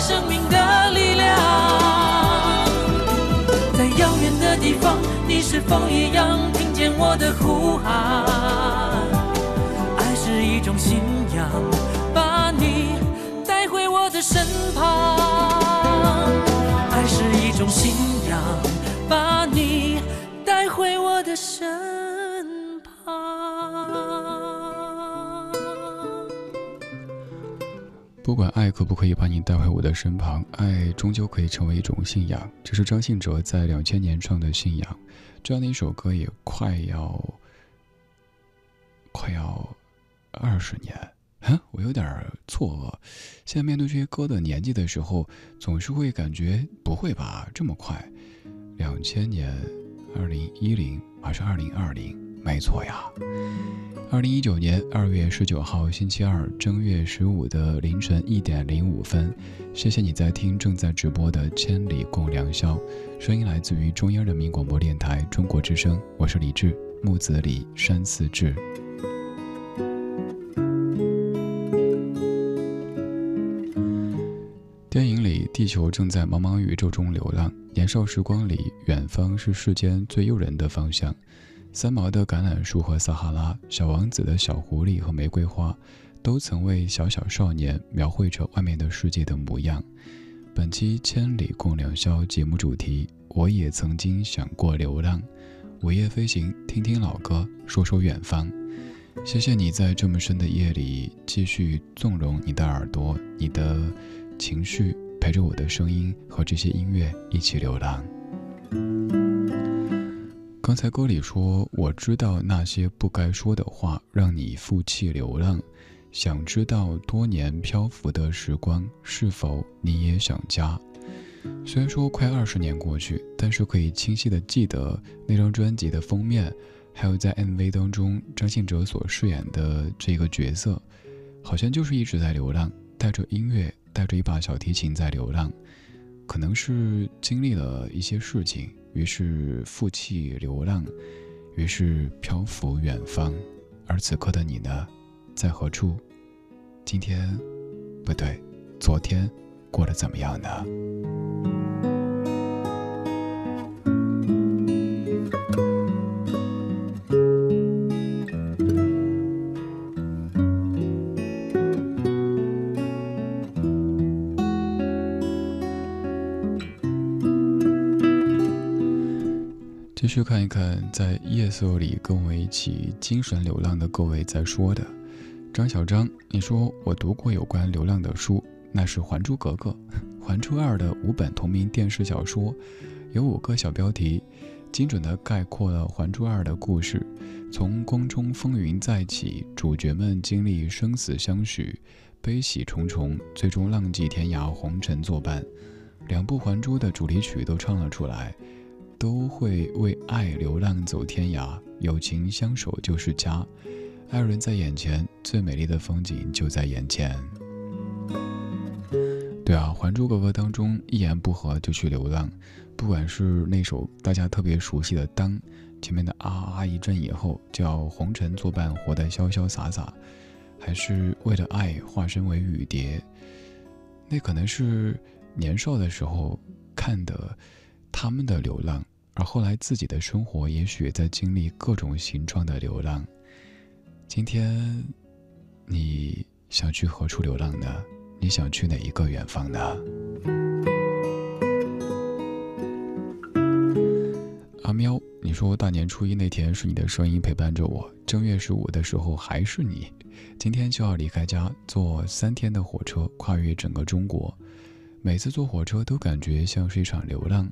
生命的力量。在遥远的地方，你是否一样听见我的呼喊？爱是一种信仰，把你带回我的身旁。爱是一种信仰，把你带回我的身不管爱可不可以把你带回我的身旁，爱终究可以成为一种信仰。这是张信哲在两千年唱的《信仰》，这样的一首歌也快要快要二十年。啊，我有点错愕。现在面对这些歌的年纪的时候，总是会感觉不会吧，这么快？两千年，二零一零还是二零二零？没错呀。二零一九年二月十九号星期二正月十五的凌晨一点零五分，谢谢你在听正在直播的《千里共良宵》，声音来自于中央人民广播电台中国之声，我是李志，木子李，山寺志。电影里，地球正在茫茫宇宙中流浪。年少时光里，远方是世间最诱人的方向。三毛的橄榄树和撒哈拉，小王子的小狐狸和玫瑰花，都曾为小小少年描绘着外面的世界的模样。本期《千里共良宵》节目主题，我也曾经想过流浪。午夜飞行，听听老歌，说说远方。谢谢你在这么深的夜里，继续纵容你的耳朵，你的。情绪陪着我的声音和这些音乐一起流浪。刚才歌里说：“我知道那些不该说的话让你负气流浪，想知道多年漂浮的时光是否你也想家。”虽然说快二十年过去，但是可以清晰的记得那张专辑的封面，还有在 MV 当中张信哲所饰演的这个角色，好像就是一直在流浪，带着音乐。带着一把小提琴在流浪，可能是经历了一些事情，于是负气流浪，于是漂浮远方。而此刻的你呢，在何处？今天，不对，昨天过得怎么样呢？继续看一看，在夜色里跟我一起精神流浪的各位在说的。张小张，你说我读过有关流浪的书，那是《还珠格格》。《还珠二》的五本同名电视小说，有五个小标题，精准地概括了《还珠二》的故事。从宫中风云再起，主角们经历生死相许，悲喜重重，最终浪迹天涯，红尘作伴。两部《还珠》的主题曲都唱了出来。都会为爱流浪走天涯，友情相守就是家，爱人在眼前，最美丽的风景就在眼前。对啊，《还珠格格》当中一言不合就去流浪，不管是那首大家特别熟悉的《当》，前面的啊啊一阵以后叫红尘作伴，活得潇潇洒洒，还是为了爱化身为雨蝶，那可能是年少的时候看的他们的流浪。而后来，自己的生活也许在经历各种形状的流浪。今天，你想去何处流浪呢？你想去哪一个远方呢？阿喵，你说大年初一那天是你的声音陪伴着我，正月十五的时候还是你，今天就要离开家，坐三天的火车，跨越整个中国。每次坐火车都感觉像是一场流浪。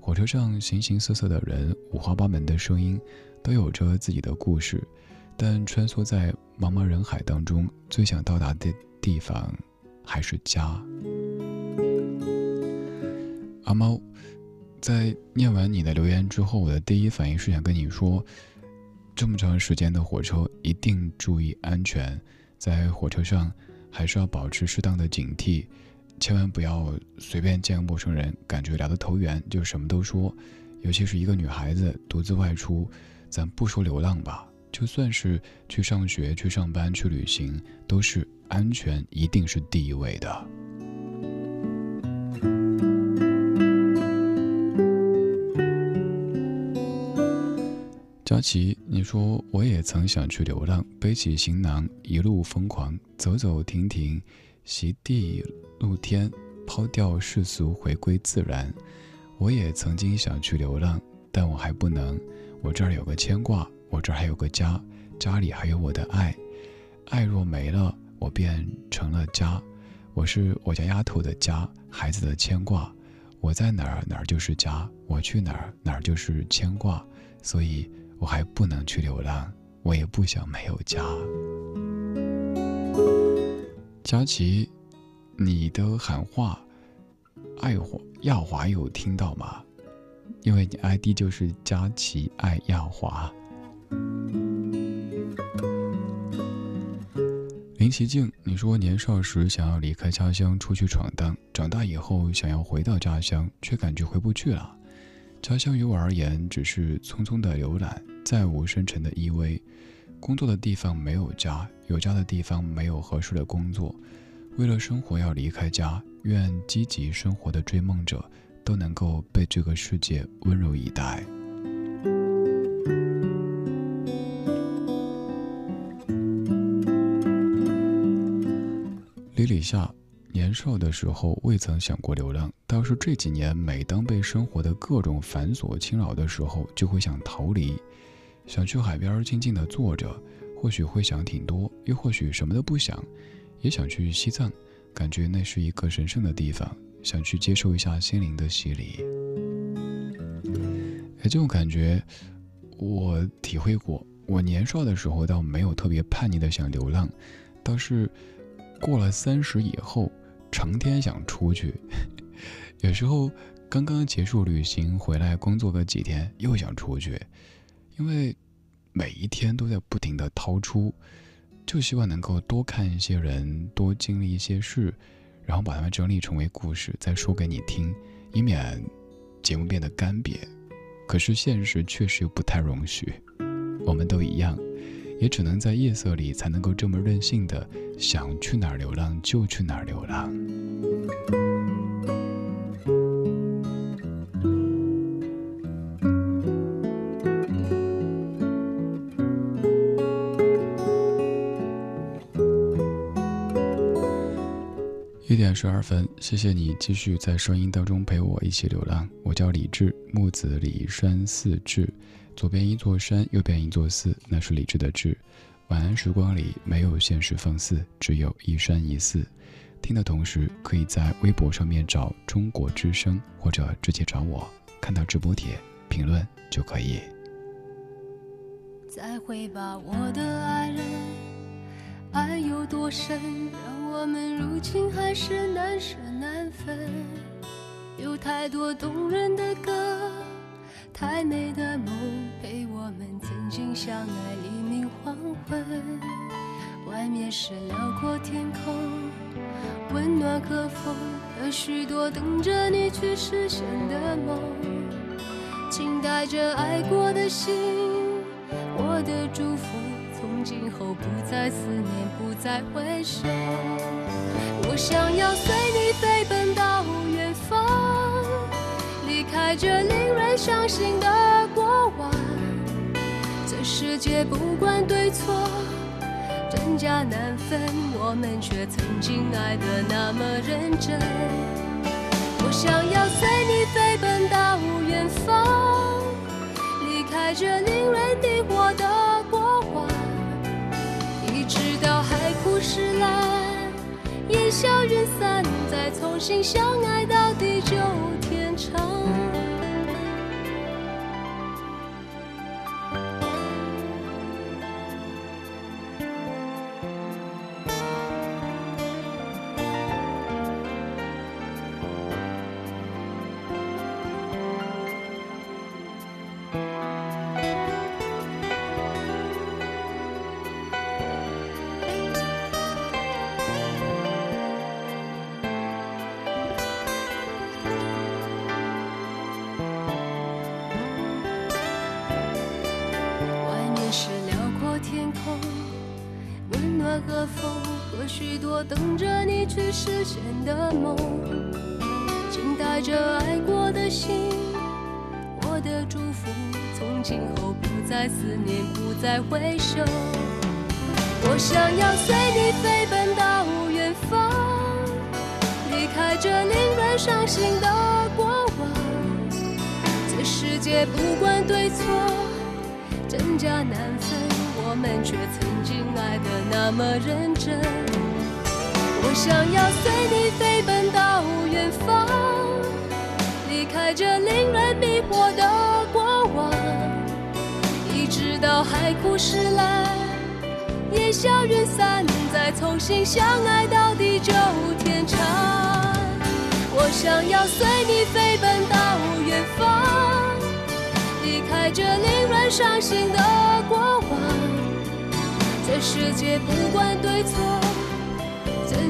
火车上形形色色的人，五花八门的声音，都有着自己的故事，但穿梭在茫茫人海当中，最想到达的地方还是家。阿猫，在念完你的留言之后，我的第一反应是想跟你说，这么长时间的火车一定注意安全，在火车上还是要保持适当的警惕，千万不要随便见个陌生人，感觉聊得投缘就什么都说，尤其是一个女孩子独自外出，咱不说流浪吧，就算是去上学、去上班、去旅行，都是安全一定是第一位的。佳琪，你说我也曾想去流浪，背起行囊一路疯狂，走走停停，席地露天，抛掉世俗，回归自然。我也曾经想去流浪，但我还不能。我这儿有个牵挂，我这儿还有个家，家里还有我的爱。爱若没了，我便成了家。我是我家丫头的家，孩子的牵挂。我在哪儿，哪儿就是家；我去哪儿，哪儿就是牵挂。所以。我还不能去流浪，我也不想没有家。佳琪，你的喊话，爱华亚华有听到吗？因为你 ID 就是佳琪爱亚华。林奇静，你说年少时想要离开家乡出去闯荡，长大以后想要回到家乡，却感觉回不去了。家乡于我而言，只是匆匆的浏览。再无深沉的依偎，工作的地方没有家，有家的地方没有合适的工作。为了生活要离开家，愿积极生活的追梦者都能够被这个世界温柔以待。李李夏，年少的时候未曾想过流浪，倒是这几年，每当被生活的各种繁琐侵扰的时候，就会想逃离。想去海边静静的坐着，或许会想挺多，又或许什么都不想，也想去西藏，感觉那是一个神圣的地方，想去接受一下心灵的洗礼。哎，这种感觉我体会过。我年少的时候倒没有特别叛逆的想流浪，倒是过了三十以后，成天想出去。有时候刚刚结束旅行回来，工作个几天，又想出去。因为每一天都在不停的掏出，就希望能够多看一些人，多经历一些事，然后把它们整理成为故事，再说给你听，以免节目变得干瘪。可是现实确实又不太容许，我们都一样，也只能在夜色里才能够这么任性的想去哪儿流浪就去哪儿流浪。十二分，谢谢你继续在声音当中陪我一起流浪。我叫李志，木子李山寺志，左边一座山，右边一座寺，那是李志的志。晚安时光里没有现实放肆，只有一山一寺。听的同时，可以在微博上面找中国之声，或者直接找我，看到直播帖评论就可以。再会吧，我的爱人，爱有多深？让我们如今还是难舍难分，有太多动人的歌，太美的梦，陪我们曾经相爱黎明黄昏。外面是辽阔天空，温暖和风，和许多等着你去实现的梦。请带着爱过的心，我的祝福。不再思念，不再回首。我想要随你飞奔到远方，离开这令人伤心的过往。这世界不管对错，真假难分，我们却曾经爱得那么认真。我想要随你飞奔到远方，离开这令人迷惑的过往。直到海枯石烂烟消云散，再重新相爱到地久天长。等着你去实现的梦，请带着爱过的心，我的祝福，从今后不再思念，不再回首。我想要随你飞奔到远方，离开这令人伤心的过往。这世界不管对错，真假难分，我们却曾经爱得那么认真。我想要随你飞奔到远方，离开这令人迷惑的过往，一直到海枯石烂。烟消云散，再重新相爱到地久天长。我想要随你飞奔到远方，离开这令人伤心的过往。这世界不管对错，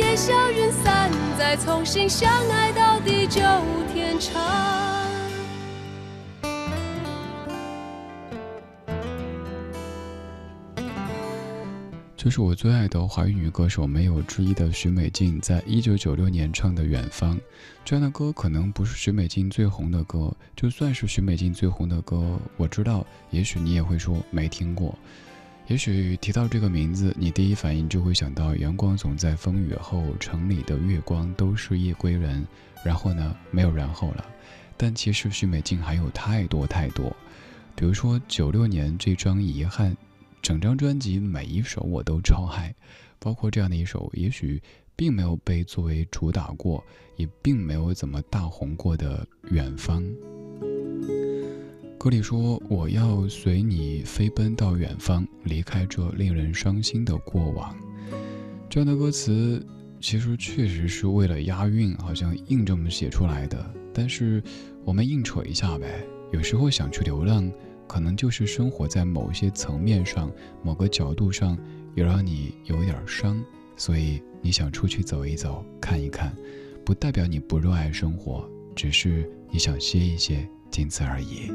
烟消云散，再重新相爱到地久天长。这是我最爱的华语女歌手，没有之一的许美静，在一九九六年唱的《远方》。这样的歌可能不是许美静最红的歌，就算是许美静最红的歌，我知道，也许你也会说没听过。也许提到这个名字，你第一反应就会想到“阳光总在风雨后，城里的月光都是夜归人”。然后呢，没有然后了。但其实许美静还有太多太多，比如说九六年这张《遗憾》。整张专辑每一首我都超爱，包括这样的一首，也许并没有被作为主打过，也并没有怎么大红过的《远方》。歌里说：“我要随你飞奔到远方，离开这令人伤心的过往。”这样的歌词其实确实是为了押韵，好像硬这么写出来的。但是我们硬扯一下呗，有时候想去流浪。可能就是生活在某些层面上、某个角度上，有让你有点伤，所以你想出去走一走、看一看，不代表你不热爱生活，只是你想歇一歇，仅此而已。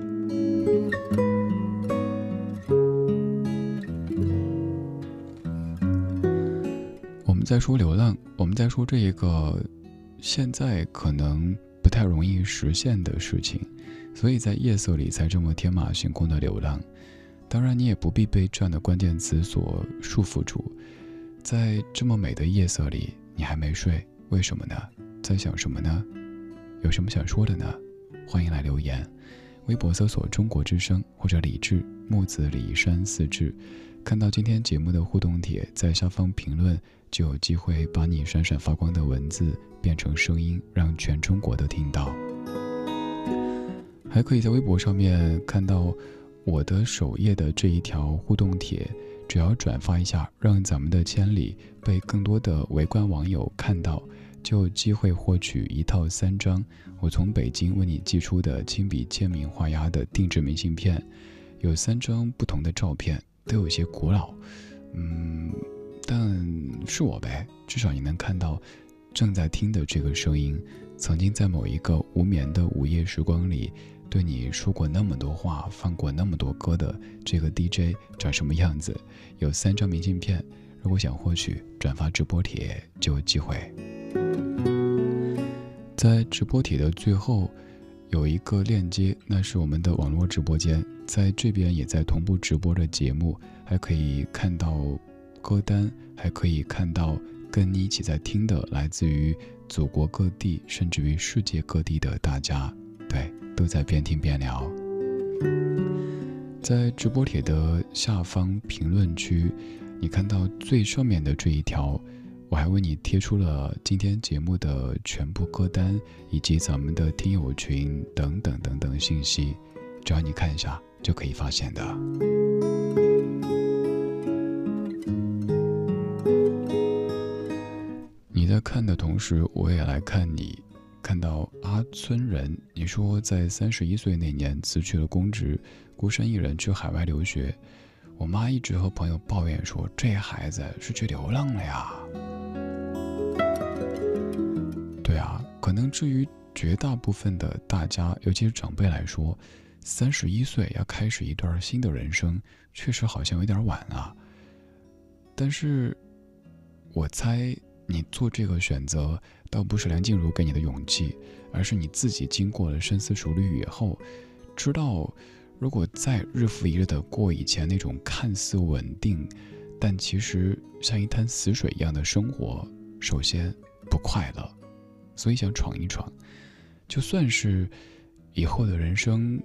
在说流浪，我们在说这一个现在可能不太容易实现的事情。所以在夜色里才这么天马行空的流浪，当然你也不必被这样的关键词所束缚住。在这么美的夜色里，你还没睡，为什么呢？在想什么呢？有什么想说的呢？欢迎来留言，微博搜索“中国之声”或者“李志木子李山四志”，看到今天节目的互动帖，在下方评论就有机会把你闪闪发光的文字变成声音，让全中国都听到。还可以在微博上面看到我的首页的这一条互动帖，只要转发一下，让咱们的千里被更多的围观网友看到，就有机会获取一套三张我从北京为你寄出的亲笔签名画押的定制明信片，有三张不同的照片，都有些古老，嗯，但是我呗，至少你能看到正在听的这个声音，曾经在某一个无眠的午夜时光里。对你说过那么多话，放过那么多歌的这个 DJ 长什么样子？有三张明信片，如果想获取，转发直播帖就有机会。在直播帖的最后有一个链接，那是我们的网络直播间，在这边也在同步直播的节目，还可以看到歌单，还可以看到跟你一起在听的来自于祖国各地，甚至于世界各地的大家，对。都在边听边聊，在直播帖的下方评论区，你看到最上面的这一条，我还为你贴出了今天节目的全部歌单以及咱们的听友群等等等等信息，只要你看一下就可以发现的。在看的同时，我也来看你。看到阿村人，你说在三十一岁那年辞去了公职，孤身一人去海外留学。我妈一直和朋友抱怨说，这孩子是去流浪了呀。对啊，可能至于绝大部分的大家，尤其是长辈来说，三十一岁要开始一段新的人生，确实好像有点晚啊。但是，我猜你做这个选择，倒不是梁静茹给你的勇气，而是你自己经过了深思熟虑以后，知道，如果再日复一日的过以前那种看似稳定，但其实像一滩死水一样的生活，首先不快乐，所以想闯一闯。就算是以后的人生，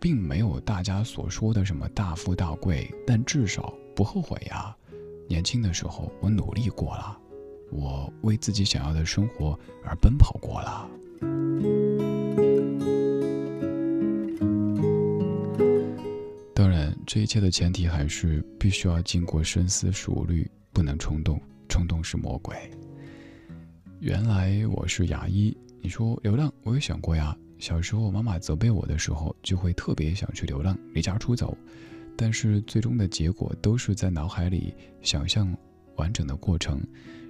并没有大家所说的什么大富大贵，但至少不后悔呀。年轻的时候，我努力过了，我为自己想要的生活而奔跑过了。当然，这一切的前提还是必须要经过深思熟虑，不能冲动，冲动是魔鬼。原来我是牙医，你说流浪，我也想过呀。小时候妈妈责备我的时候，就会特别想去流浪，离家出走。但是最终的结果都是在脑海里想象完整的过程，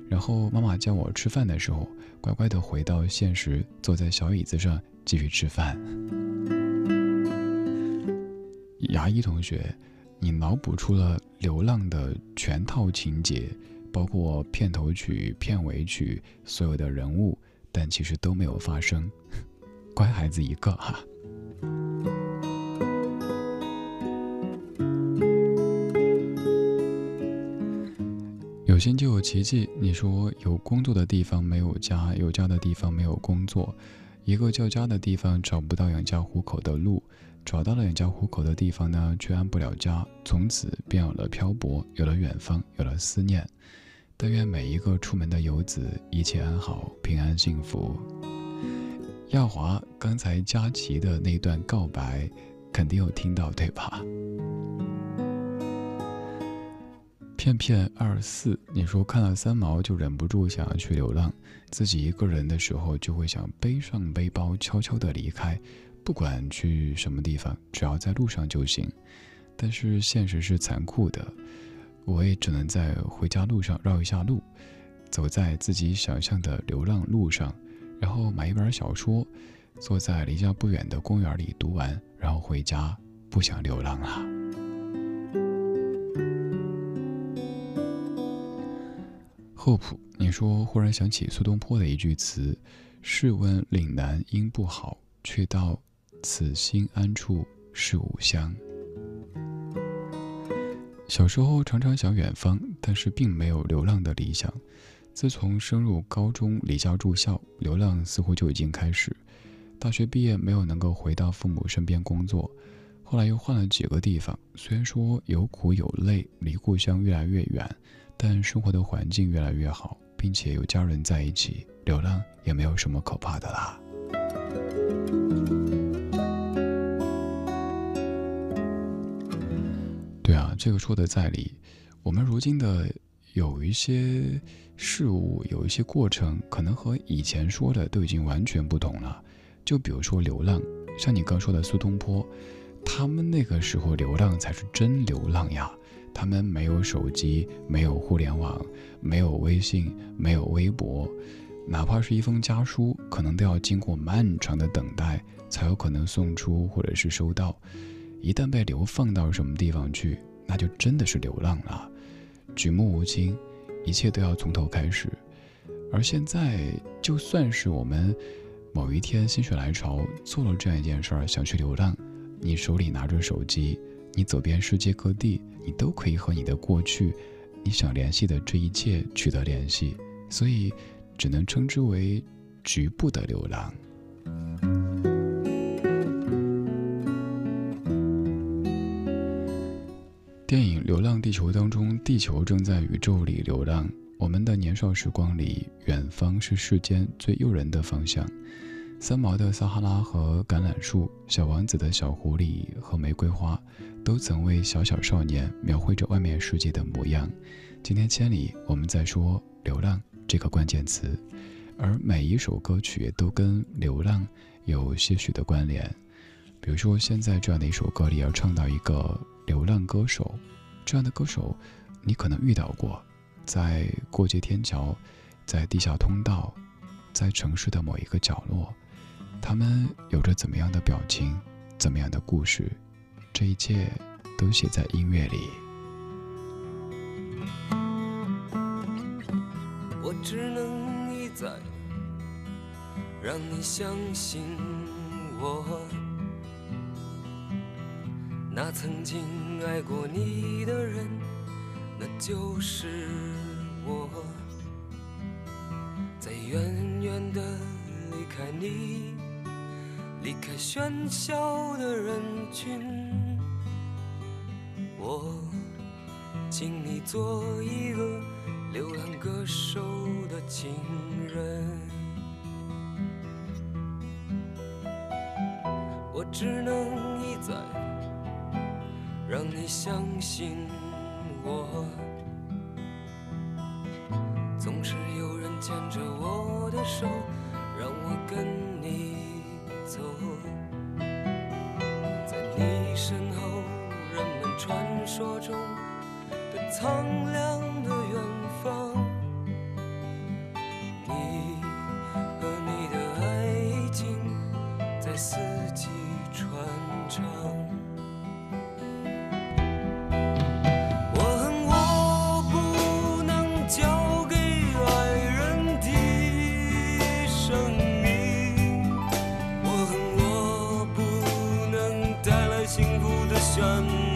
然后妈妈叫我吃饭的时候，乖乖的回到现实，坐在小椅子上继续吃饭。牙医同学，你脑补出了流浪的全套情节，包括片头曲、片尾曲，所有的人物，但其实都没有发生，乖孩子一个哈。有心就有奇迹。你说有工作的地方没有家，有家的地方没有工作，一个叫家的地方找不到养家糊口的路，找到了养家糊口的地方呢，却安不了家。从此便有了漂泊，有了远方，有了思念。但愿每一个出门的游子一切安好，平安幸福。亚华刚才佳琪的那段告白，肯定有听到对吧？片片二四，你说看了三毛就忍不住想要去流浪，自己一个人的时候就会想背上背包悄悄的离开，不管去什么地方，只要在路上就行。但是现实是残酷的，我也只能在回家路上绕一下路，走在自己想象的流浪路上，然后买一本小说，坐在离家不远的公园里读完，然后回家，不想流浪了。厚朴，你说忽然想起苏东坡的一句词：“试问岭南应不好，却道此心安处是吾乡。”小时候常常想远方，但是并没有流浪的理想。自从升入高中离家住校，流浪似乎就已经开始。大学毕业没有能够回到父母身边工作，后来又换了几个地方。虽然说有苦有累，离故乡越来越远。但生活的环境越来越好，并且有家人在一起，流浪也没有什么可怕的啦。对啊，这个说的在理。我们如今的有一些事物，有一些过程，可能和以前说的都已经完全不同了。就比如说流浪，像你刚说的苏东坡，他们那个时候流浪才是真流浪呀。他们没有手机，没有互联网，没有微信，没有微博，哪怕是一封家书，可能都要经过漫长的等待，才有可能送出或者是收到。一旦被流放到什么地方去，那就真的是流浪了，举目无亲，一切都要从头开始。而现在，就算是我们某一天心血来潮做了这样一件事儿，想去流浪，你手里拿着手机。你走遍世界各地，你都可以和你的过去，你想联系的这一切取得联系，所以只能称之为局部的流浪。电影《流浪地球》当中，地球正在宇宙里流浪。我们的年少时光里，远方是世间最诱人的方向。三毛的撒哈拉和橄榄树，小王子的小狐狸和玫瑰花，都曾为小小少年描绘着外面世界的模样。今天千里，我们在说流浪，这个关键词，而每一首歌曲都跟流浪有些许的关联。比如说，现在这样的一首歌里要唱到一个流浪歌手，这样的歌手，你可能遇到过，在过街天桥，在地下通道，在城市的某一个角落，他们有着怎么样的表情，怎么样的故事，这一切都写在音乐里。我只能一再让你相信我。那曾经爱过你的人，那就是我。在远远的离开你，离开喧嚣的人群，我请你做一个流浪歌手的情人。我只能一再。让你相信我，总是有人牵着我的手，让我跟你走。在你身后，传说中的苍凉的远方，你和你的爱情在四季传唱。我恨我不能交给爱人的生命，我恨我不能带来幸福的旋律。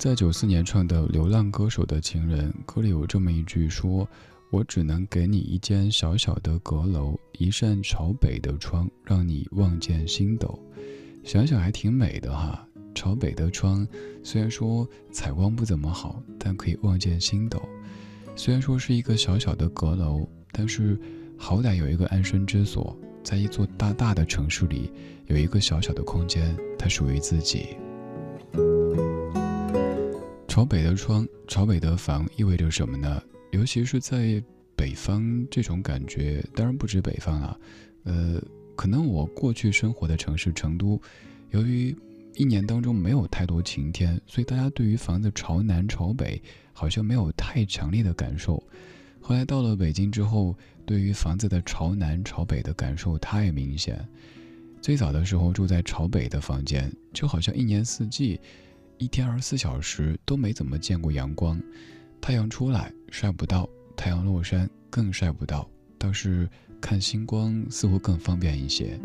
在九四年唱的《流浪歌手的情人》，歌里有这么一句说：“我只能给你一间小小的阁楼，一扇朝北的窗，让你望见星斗。”想想还挺美的哈。朝北的窗，虽然说采光不怎么好，但可以望见星斗。虽然说是一个小小的阁楼，但是好歹有一个安身之所。在一座大大的城市里，有一个小小的空间，它属于自己。朝北的窗，朝北的房，意味着什么呢？尤其是在北方，这种感觉当然不止北方了。呃，可能我过去生活的城市成都，由于一年当中没有太多晴天，所以大家对于房子朝南朝北好像没有太强烈的感受。后来到了北京之后，对于房子的朝南朝北的感受太明显。最早的时候住在朝北的房间，就好像一年四季，一天二十四小时都没怎么见过阳光，太阳出来晒不到，太阳落山更晒不到，倒是看星光似乎更方便一些。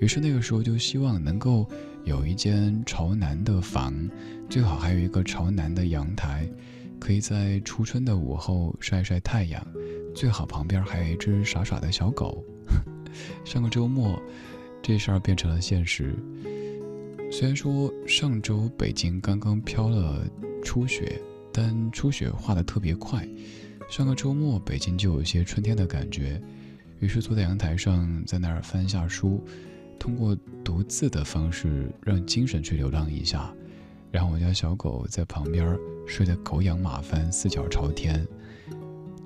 于是那个时候就希望能够有一间朝南的房，最好还有一个朝南的阳台。可以在初春的午后晒晒太阳，最好旁边还有一只傻傻的小狗。上个周末，这事儿变成了现实。虽然说上周北京刚刚飘了初雪，但初雪化的特别快。上个周末北京就有些春天的感觉，于是坐在阳台上，在那儿翻一下书，通过读字的方式让精神去流浪一下。然后我家小狗在旁边睡得狗仰马翻，四脚朝天。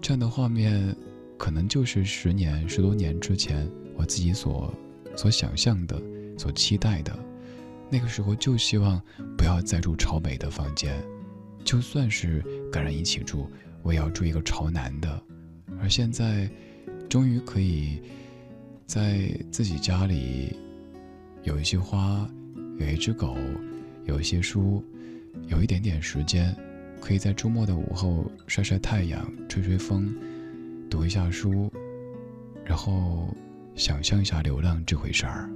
这样的画面，可能就是十年、十多年之前我自己所所想象的、所期待的。那个时候就希望不要再住朝北的房间，就算是跟人一起住，我也要住一个朝南的。而现在，终于可以在自己家里有一些花，有一只狗。有一些书，有一点点时间，可以在周末的午后晒晒太阳、吹吹风，读一下书，然后想象一下流浪这回事儿。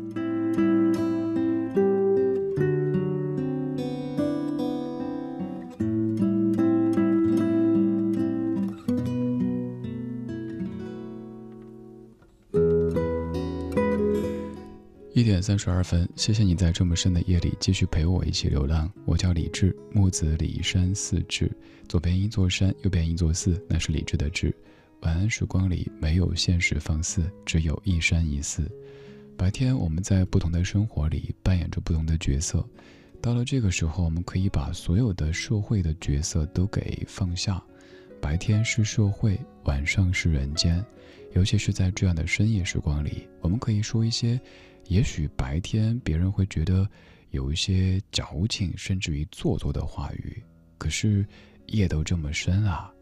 三十二分，谢谢你在这么深的夜里继续陪我一起流浪。我叫李志，木子李山寺志，左边一座山，右边一座寺，那是李志的志。晚安时光里没有现实放肆，只有一山一寺。白天我们在不同的生活里扮演着不同的角色，到了这个时候，我们可以把所有的社会的角色都给放下。白天是社会，晚上是人间，尤其是在这样的深夜时光里，我们可以说一些。也许白天别人会觉得有一些矫情，甚至于做作的话语，可是夜都这么深啊，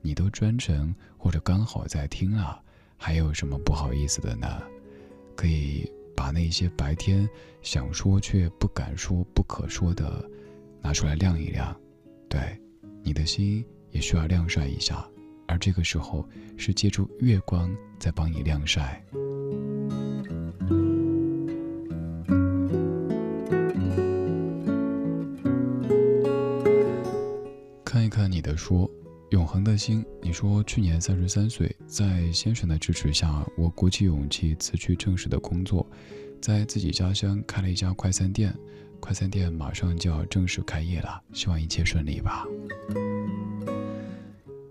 你都专程或者刚好在听啊，还有什么不好意思的呢？可以把那些白天想说却不敢说、不可说的拿出来晾一晾，对，你的心也需要晾晒一下，而这个时候是借助月光在帮你晾晒。看你的说，永恒的心。你说去年三十三岁，在先生的支持下，我鼓起勇气辞去正式的工作，在自己家乡开了一家快餐店。快餐店马上就要正式开业了，希望一切顺利吧。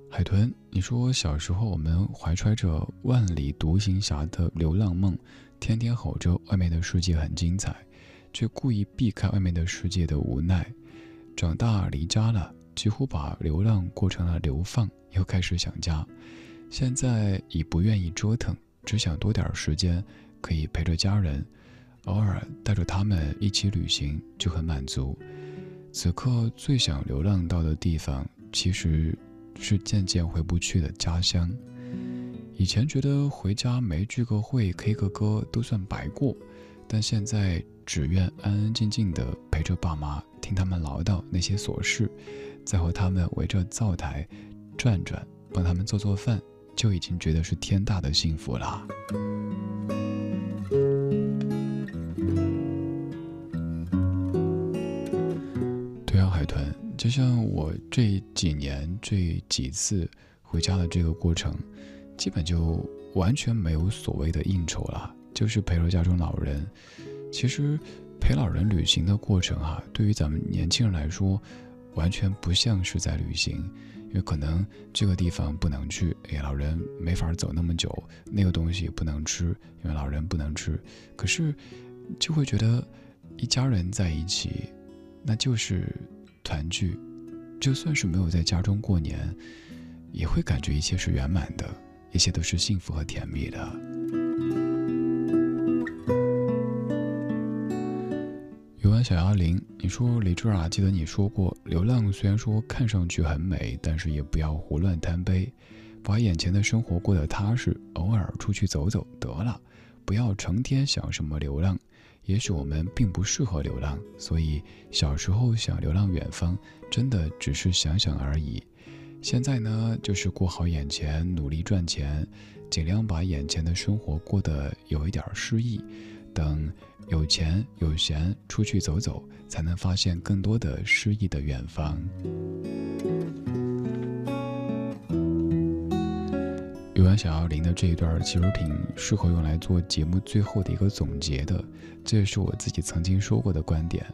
海豚，你说小时候我们怀揣着万里独行侠的流浪梦，天天吼着外面的世界很精彩，却故意避开外面的世界的无奈。长大离家了。几乎把流浪过成了流放，又开始想家。现在已不愿意折腾，只想多点时间可以陪着家人，偶尔带着他们一起旅行就很满足。此刻最想流浪到的地方，其实是渐渐回不去的家乡。以前觉得回家没聚个会、K 个歌都算白过，但现在只愿安安静静的陪着爸妈，听他们唠叨那些琐事。再和他们围着灶台转转，帮他们做做饭，就已经觉得是天大的幸福了。对啊，海豚，就像我这几年这几次回家的这个过程，基本就完全没有所谓的应酬了，就是陪着家中老人。其实陪老人旅行的过程啊，对于咱们年轻人来说，完全不像是在旅行。因为可能这个地方不能去，哎，老人没法走那么久；那个东西不能吃，因为老人不能吃。可是，就会觉得一家人在一起，那就是团聚。就算是没有在家中过年，也会感觉一切是圆满的，一切都是幸福和甜蜜的。小幺零，你说李志啊，记得你说过，流浪虽然说看上去很美，但是也不要胡乱贪杯，把眼前的生活过得踏实，偶尔出去走走得了，不要成天想什么流浪。也许我们并不适合流浪，所以小时候想流浪远方，真的只是想想而已。现在呢，就是过好眼前，努力赚钱，尽量把眼前的生活过得有一点诗意，等。有钱有闲，出去走走，才能发现更多的诗意的远方。有完小幺零的这一段，其实挺适合用来做节目最后的一个总结的。这也是我自己曾经说过的观点。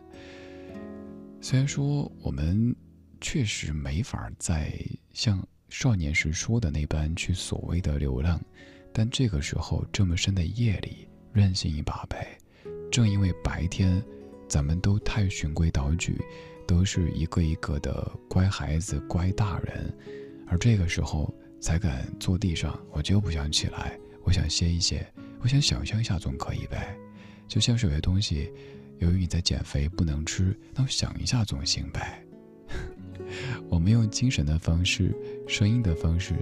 虽然说我们确实没法再像少年时说的那般去所谓的流浪，但这个时候这么深的夜里，任性一把呗。正因为白天，咱们都太循规蹈矩，都是一个一个的乖孩子、乖大人，而这个时候才敢坐地上。我就不想起来，我想歇一歇，我想想象一下总可以呗。就像是有些东西，由于你在减肥不能吃，那我想一下总行呗。我们用精神的方式、声音的方式，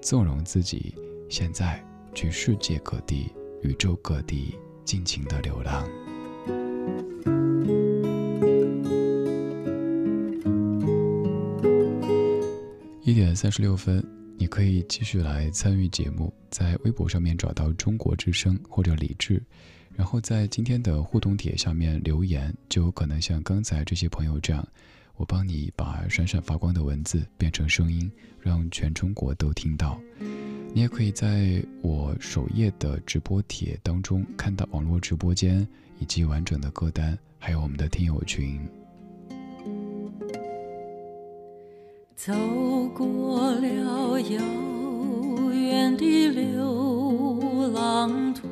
纵容自己，现在去世界各地、宇宙各地。尽情的流浪。一点三十六分，你可以继续来参与节目，在微博上面找到中国之声或者李志，然后在今天的互动帖下面留言，就有可能像刚才这些朋友这样，我帮你把闪闪发光的文字变成声音，让全中国都听到。你也可以在我首页的直播帖当中看到网络直播间以及完整的歌单，还有我们的听友群。走过了遥远的流浪途，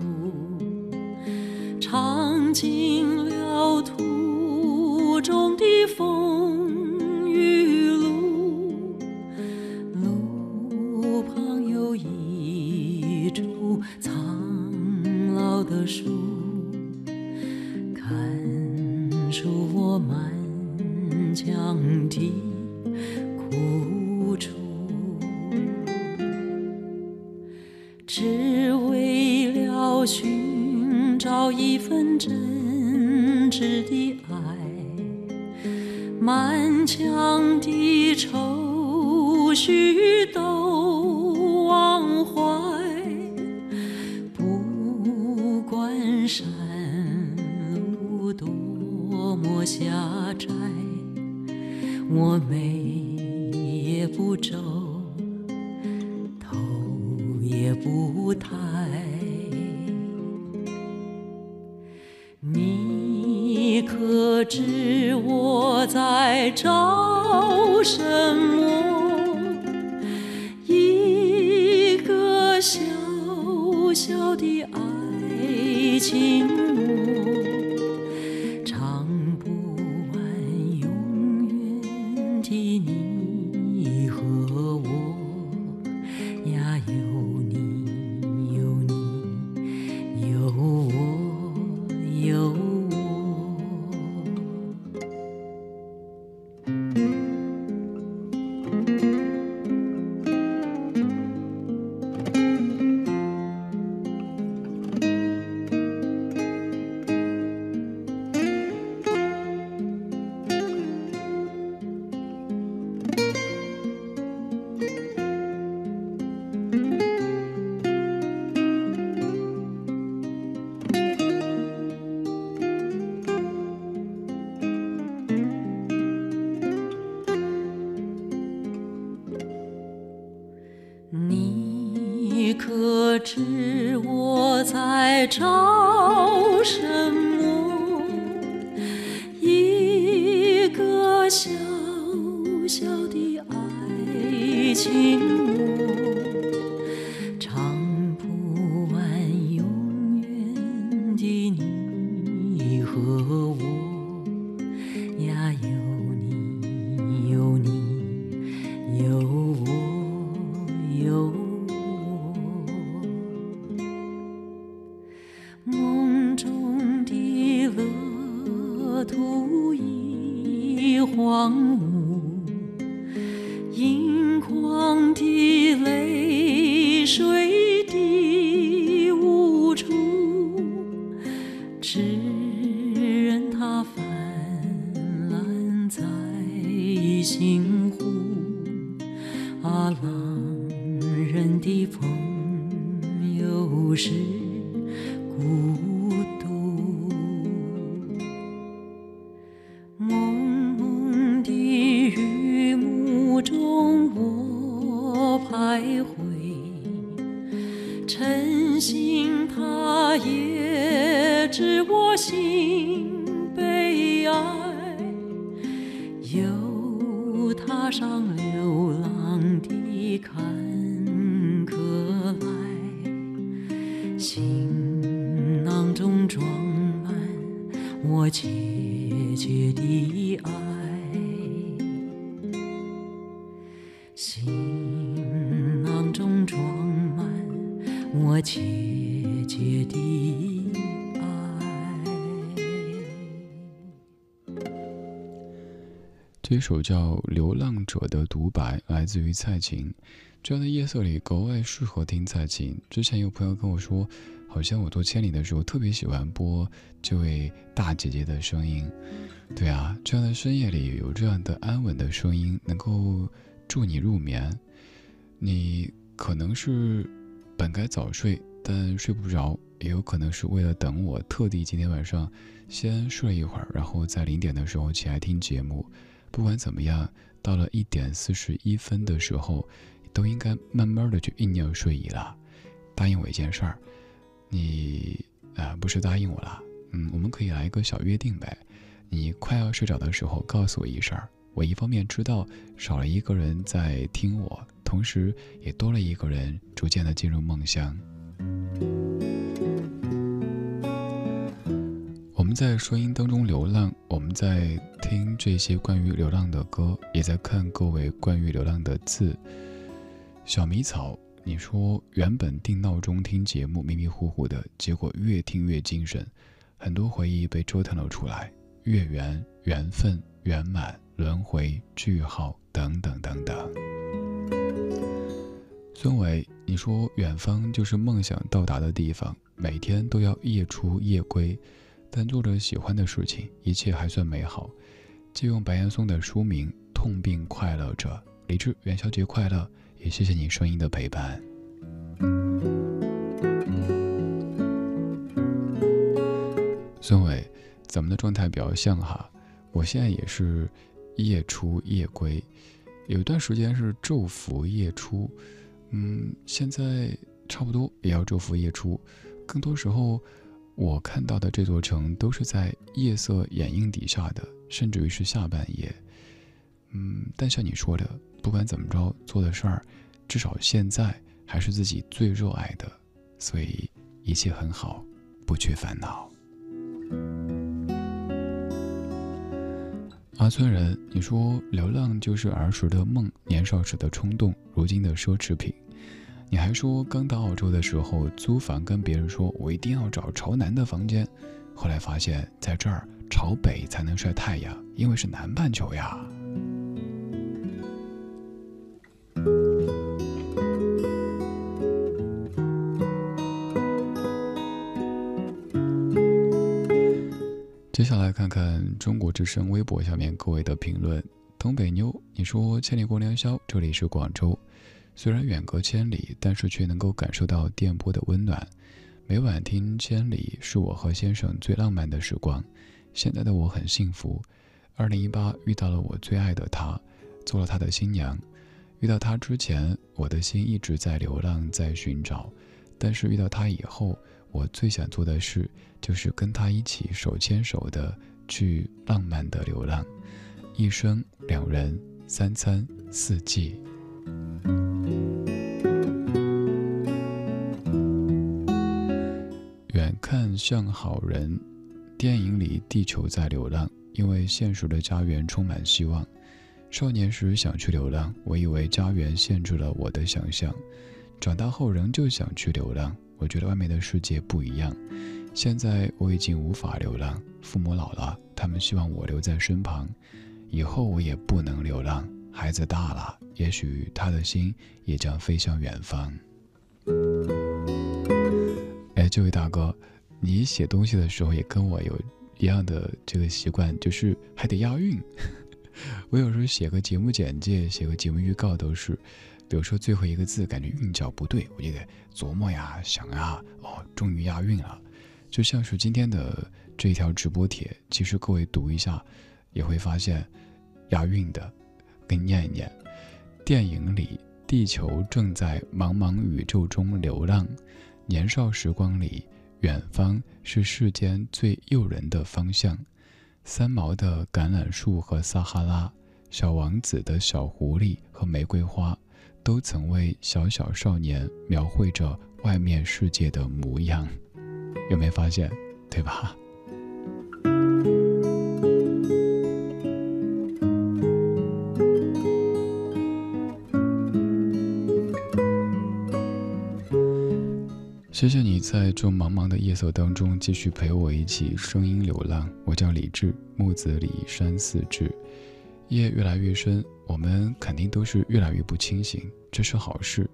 尝尽了途中的风切的爱，行囊中装满我切切的爱。这首叫《流浪者》的独白来自于蔡琴。这样的夜色里格外适合听蔡琴。之前有朋友跟我说，好像我做千里的时候特别喜欢播这位大姐姐的声音。对啊，这样的深夜里有这样的安稳的声音，能够助你入眠。你可能是本该早睡，但睡不着，也有可能是为了等我，特地今天晚上先睡一会儿，然后在零点的时候起来听节目。不管怎么样，到了一点四十一分的时候，都应该慢慢的去酝酿睡意了。答应我一件事儿，你啊、不是答应我了，嗯，我们可以来一个小约定呗。你快要睡着的时候告诉我一声，我一方面知道少了一个人在听我，同时也多了一个人逐渐的进入梦乡。我们在声音当中流浪，我们在听这些关于流浪的歌，也在看各位关于流浪的字。小迷草，你说原本定闹钟听节目迷迷糊糊的，结果越听越精神，很多回忆被折腾了出来，月圆、缘分、圆满、轮回、句号等等等等。孙伟，你说远方就是梦想到达的地方，每天都要夜出夜归。但做着喜欢的事情，一切还算美好。借用白岩松的书名《痛并快乐着》，李志元宵节快乐！也谢谢你声音的陪伴。孙伟，咱们的状态比较像哈，我现在也是夜出夜归，有一段时间是昼伏夜出，嗯，现在差不多也要昼伏夜出，更多时候。我看到的这座城都是在夜色掩映底下的，甚至于是下半夜。嗯，但像你说的，不管怎么着做的事儿，至少现在还是自己最热爱的，所以一切很好，不缺烦恼。阿村人，你说流浪就是儿时的梦，年少时的冲动，如今的奢侈品。你还说刚到澳洲的时候租房，跟别人说我一定要找朝南的房间，后来发现在这儿朝北才能晒太阳，因为是南半球呀。接下来看看中国之声微博下面各位的评论。东北妞，你说千里过良宵，这里是广州。虽然远隔千里，但是却能够感受到电波的温暖。每晚听《千里》是我和先生最浪漫的时光。现在的我很幸福。二零一八遇到了我最爱的他，做了他的新娘。遇到他之前，我的心一直在流浪，在寻找；但是遇到他以后，我最想做的事就是跟他一起手牵手的去浪漫的流浪，一生两人，三餐四季。远看像好人，电影里地球在流浪，因为现实的家园充满希望。少年时想去流浪，我以为家园限制了我的想象；长大后仍旧想去流浪，我觉得外面的世界不一样。现在我已经无法流浪，父母老了，他们希望我留在身旁。以后我也不能流浪，孩子大了，也许他的心也将飞向远方。哎，这位大哥，你写东西的时候也跟我有一样的这个习惯，就是还得押韵。我有时候写个节目简介，写个节目预告都是，比如说最后一个字感觉韵脚不对，我就得琢磨呀、想呀，哦，终于押韵了。就像是今天的这一条直播帖，其实各位读一下，也会发现押韵的。给你念一念：电影里，地球正在茫茫宇宙中流浪，年少时光里，远方是世间最诱人的方向。三毛的橄榄树和撒哈拉，小王子的小狐狸和玫瑰花，都曾为小小少年描绘着外面世界的模样。有没有发现？对吧？谢谢你在这茫茫的夜色当中继续陪我一起声音流浪。我叫李志，木子李山寺志。夜越来越深，我们肯定都是越来越不清醒，这是好事。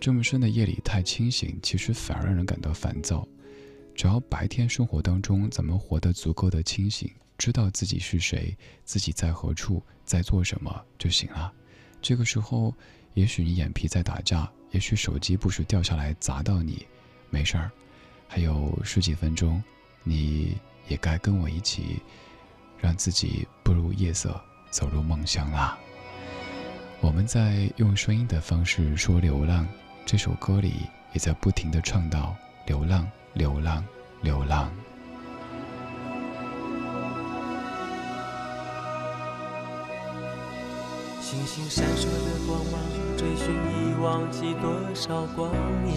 这么深的夜里太清醒，其实反而让人感到烦躁。只要白天生活当中咱们活得足够的清醒，知道自己是谁，自己在何处，在做什么就行了。这个时候，也许你眼皮在打架，也许手机不时掉下来砸到你。没事儿，还有十几分钟，你也该跟我一起，让自己步入夜色，走入梦乡啦。我们在用声音的方式说流浪，这首歌里也在不停的唱到流浪，流浪，流浪。星星闪烁的光芒，追寻已忘记多少光年。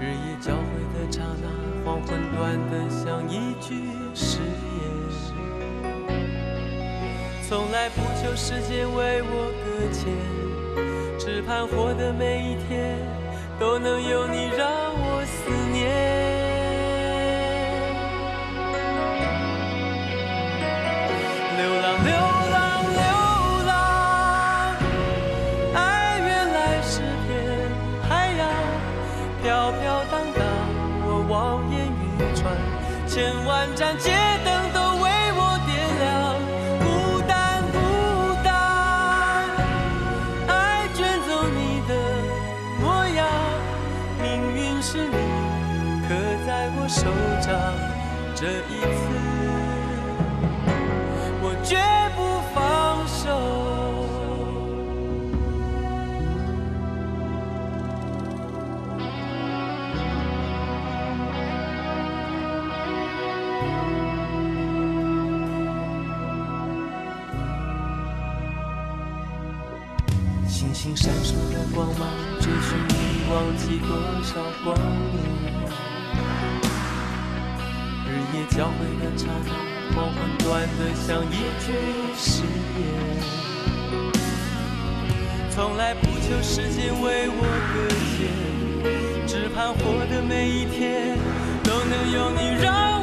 日夜交汇的刹那，黄昏短得像一句誓言。从来不求时间为我搁浅，只盼活的每一天都能有你让我思念。流浪流浪流浪爱原来是片海洋飘飘荡荡我望眼欲穿千万盏街少光年。夜交汇的刹那，黄昏短得像一句誓言。从来不求时间为我搁浅，只盼活的每一天都能有你让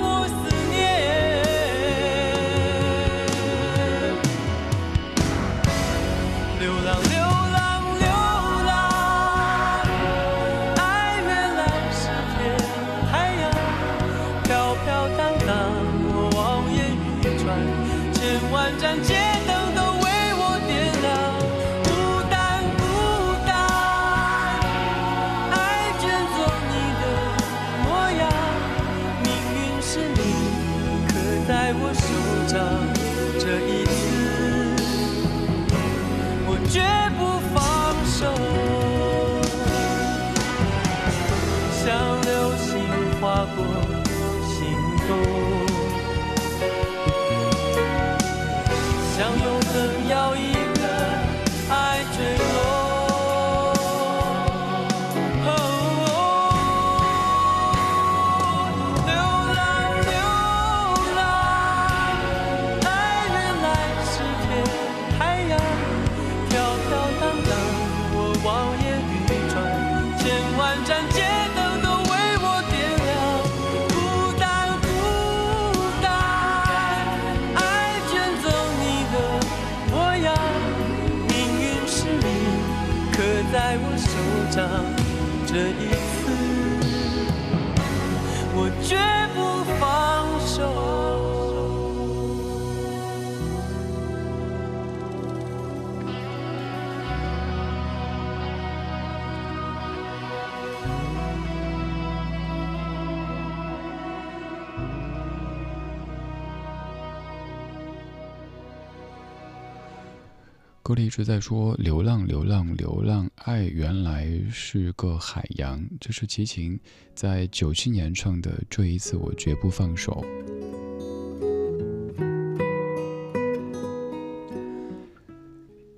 一直在说流浪，流浪，流浪，爱原来是个海洋。这是齐秦在九七年唱的《这一次我绝不放手》。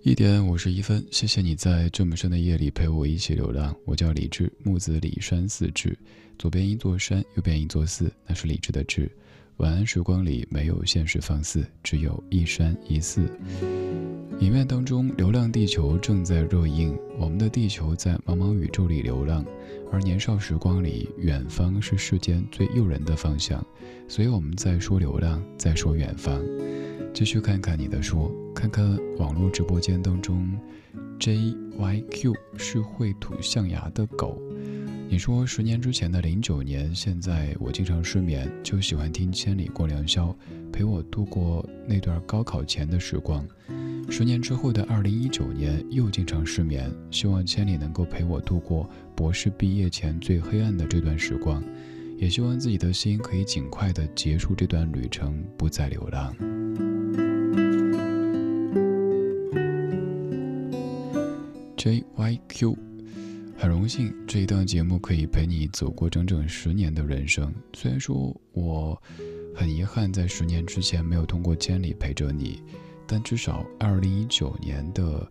一点五十一分，谢谢你在这么深的夜里陪我一起流浪。我叫李志，木子李山寺志，左边一座山，右边一座寺，那是李志的志。晚安时光里没有现实放肆，只有一山一寺。影院当中，《流浪地球》正在热映。我们的地球在茫茫宇宙里流浪，而年少时光里，远方是世间最诱人的方向。所以我们在说流浪，在说远方。继续看看你的说，看看网络直播间当中，JYQ 是会吐象牙的狗。你说十年之前的零九年，现在我经常失眠，就喜欢听《千里过良宵》，陪我度过那段高考前的时光。十年之后的二零一九年，又经常失眠，希望千里能够陪我度过博士毕业前最黑暗的这段时光，也希望自己的心可以尽快的结束这段旅程，不再流浪。JYQ，很荣幸这一档节目可以陪你走过整整十年的人生。虽然说我很遗憾在十年之前没有通过千里陪着你。但至少，二零一九年的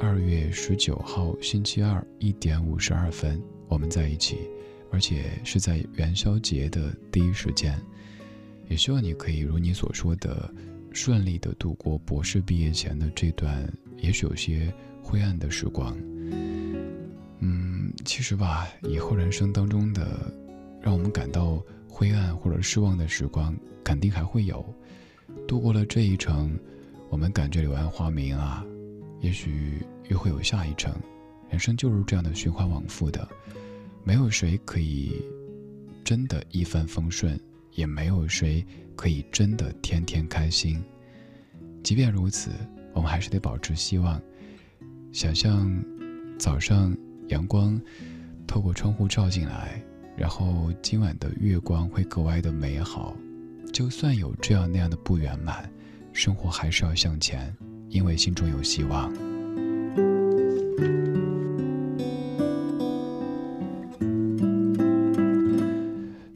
二月十九号星期二一点五十二分，我们在一起，而且是在元宵节的第一时间。也希望你可以如你所说的，顺利的度过博士毕业前的这段，也许有些灰暗的时光。嗯，其实吧，以后人生当中的让我们感到灰暗或者失望的时光，肯定还会有。度过了这一程。我们感觉柳暗花明啊，也许又会有下一程。人生就是这样的循环往复的，没有谁可以真的一帆风顺，也没有谁可以真的天天开心。即便如此，我们还是得保持希望，想象早上阳光透过窗户照进来，然后今晚的月光会格外的美好。就算有这样那样的不圆满。生活还是要向前，因为心中有希望。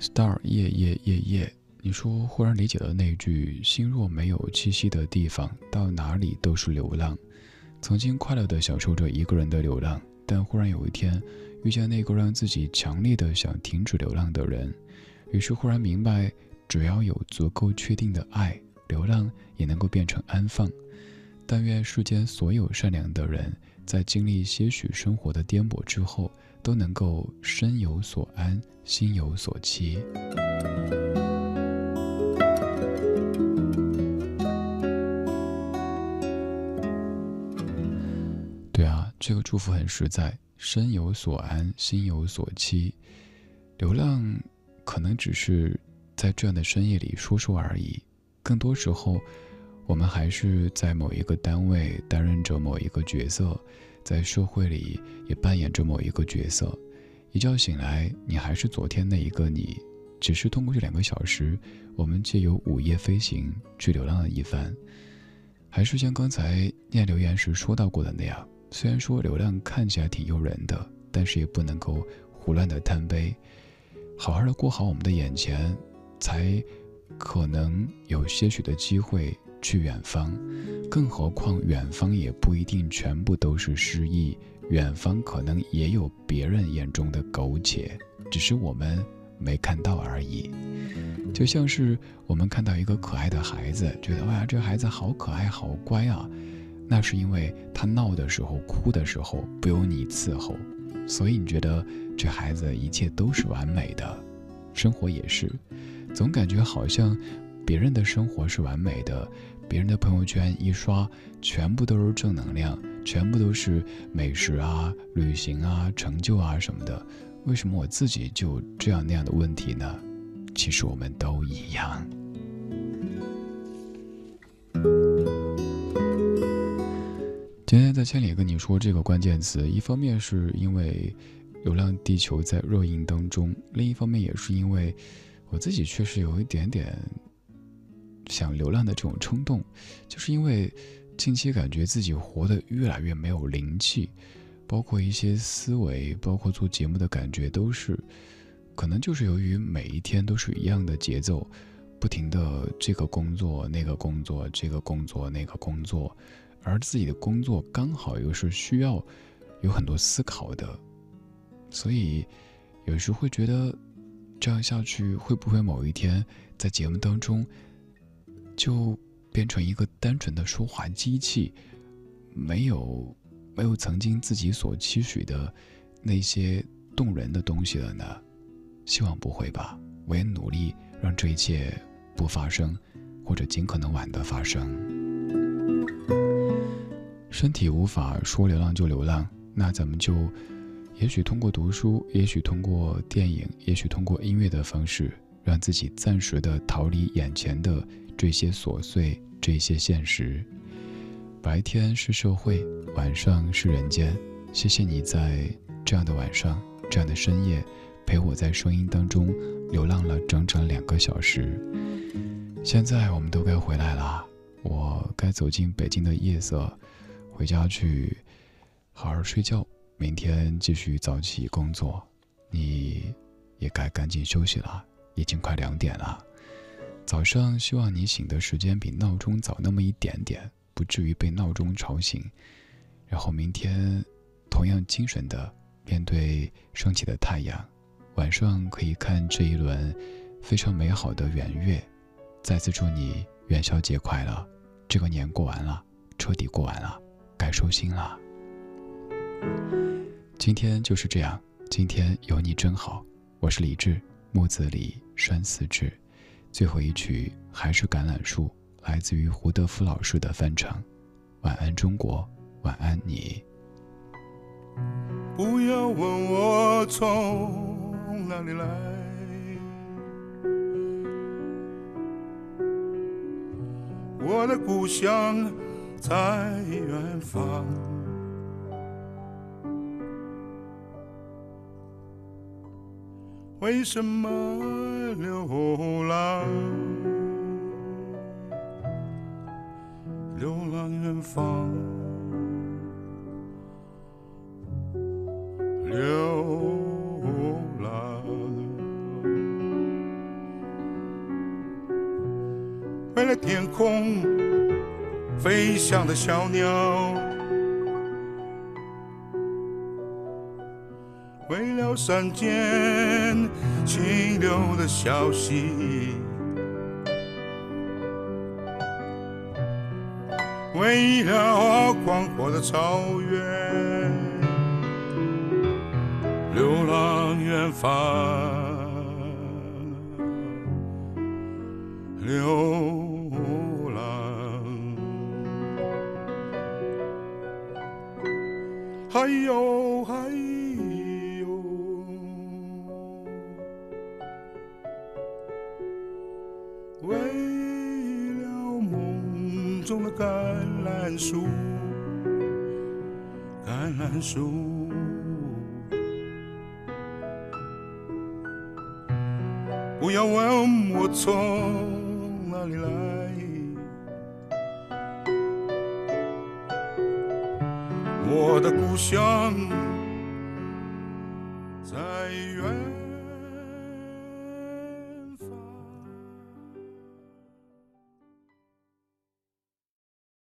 Star 夜夜夜夜，你说忽然理解了那句“心若没有栖息的地方，到哪里都是流浪”。曾经快乐的享受着一个人的流浪，但忽然有一天遇见那个让自己强烈的想停止流浪的人，于是忽然明白，只要有足够确定的爱。流浪也能够变成安放，但愿世间所有善良的人，在经历些许生活的颠簸之后，都能够身有所安，心有所栖。对啊，这个祝福很实在，身有所安，心有所栖。流浪可能只是在这样的深夜里说说而已。更多时候，我们还是在某一个单位担任着某一个角色，在社会里也扮演着某一个角色。一觉醒来，你还是昨天那一个你，只是通过这两个小时，我们借由午夜飞行去流浪了一番。还是像刚才念留言时说到过的那样，虽然说流浪看起来挺诱人的，但是也不能够胡乱的贪杯。好好的过好我们的眼前，才可能有些许的机会去远方。更何况，远方也不一定全部都是诗意，远方可能也有别人眼中的苟且，只是我们没看到而已。就像是我们看到一个可爱的孩子，觉得哇，这孩子好可爱，好乖啊，那是因为他闹的时候、哭的时候不由你伺候，所以你觉得这孩子一切都是完美的。生活也是，总感觉好像别人的生活是完美的。别人的朋友圈一刷，全部都是正能量，全部都是美食啊、旅行啊、成就啊什么的。为什么我自己就这样那样的问题呢？其实我们都一样。今天在千里跟你说这个关键词，一方面是因为《流浪地球》在热映当中，另一方面也是因为我自己确实有一点点。想流浪的这种冲动，就是因为近期感觉自己活得越来越没有灵气，包括一些思维，包括做节目的感觉，都是可能就是由于每一天都是一样的节奏，不停的这个工作那个工作，这个工作那个工作，而自己的工作刚好又是需要有很多思考的，所以有时会觉得这样下去会不会某一天在节目当中。就变成一个单纯的说话机器，没有没有曾经自己所期许的那些动人的东西了呢？希望不会吧。我也努力让这一切不发生，或者尽可能晚的发生。身体无法说流浪就流浪，那咱们就也许通过读书，也许通过电影，也许通过音乐的方式，让自己暂时的逃离眼前的。这些琐碎，这些现实。白天是社会，晚上是人间。谢谢你在这样的晚上，这样的深夜，陪我在声音当中流浪了整整两个小时。现在我们都该回来了，我该走进北京的夜色，回家去好好睡觉，明天继续早起工作。你也该赶紧休息了，已经快两点了。早上希望你醒的时间比闹钟早那么一点点，不至于被闹钟吵醒。然后明天，同样精神的面对升起的太阳，晚上可以看这一轮非常美好的圆月。再次祝你元宵节快乐！这个年过完了，彻底过完了，该收心了。今天就是这样，今天有你真好。我是李志，木子李，山寺志。最后一曲还是《橄榄树》，来自于胡德夫老师的翻唱。晚安，中国，晚安你。不要问我从哪里来，我的故乡在远方。为什么流浪？流浪远方，流浪。为了天空飞翔的小鸟。为了山间清流的小溪，为了广阔的草原，流浪远方，流浪，还有还。有中的橄榄树，橄榄树，不要问我从哪里来，我的故乡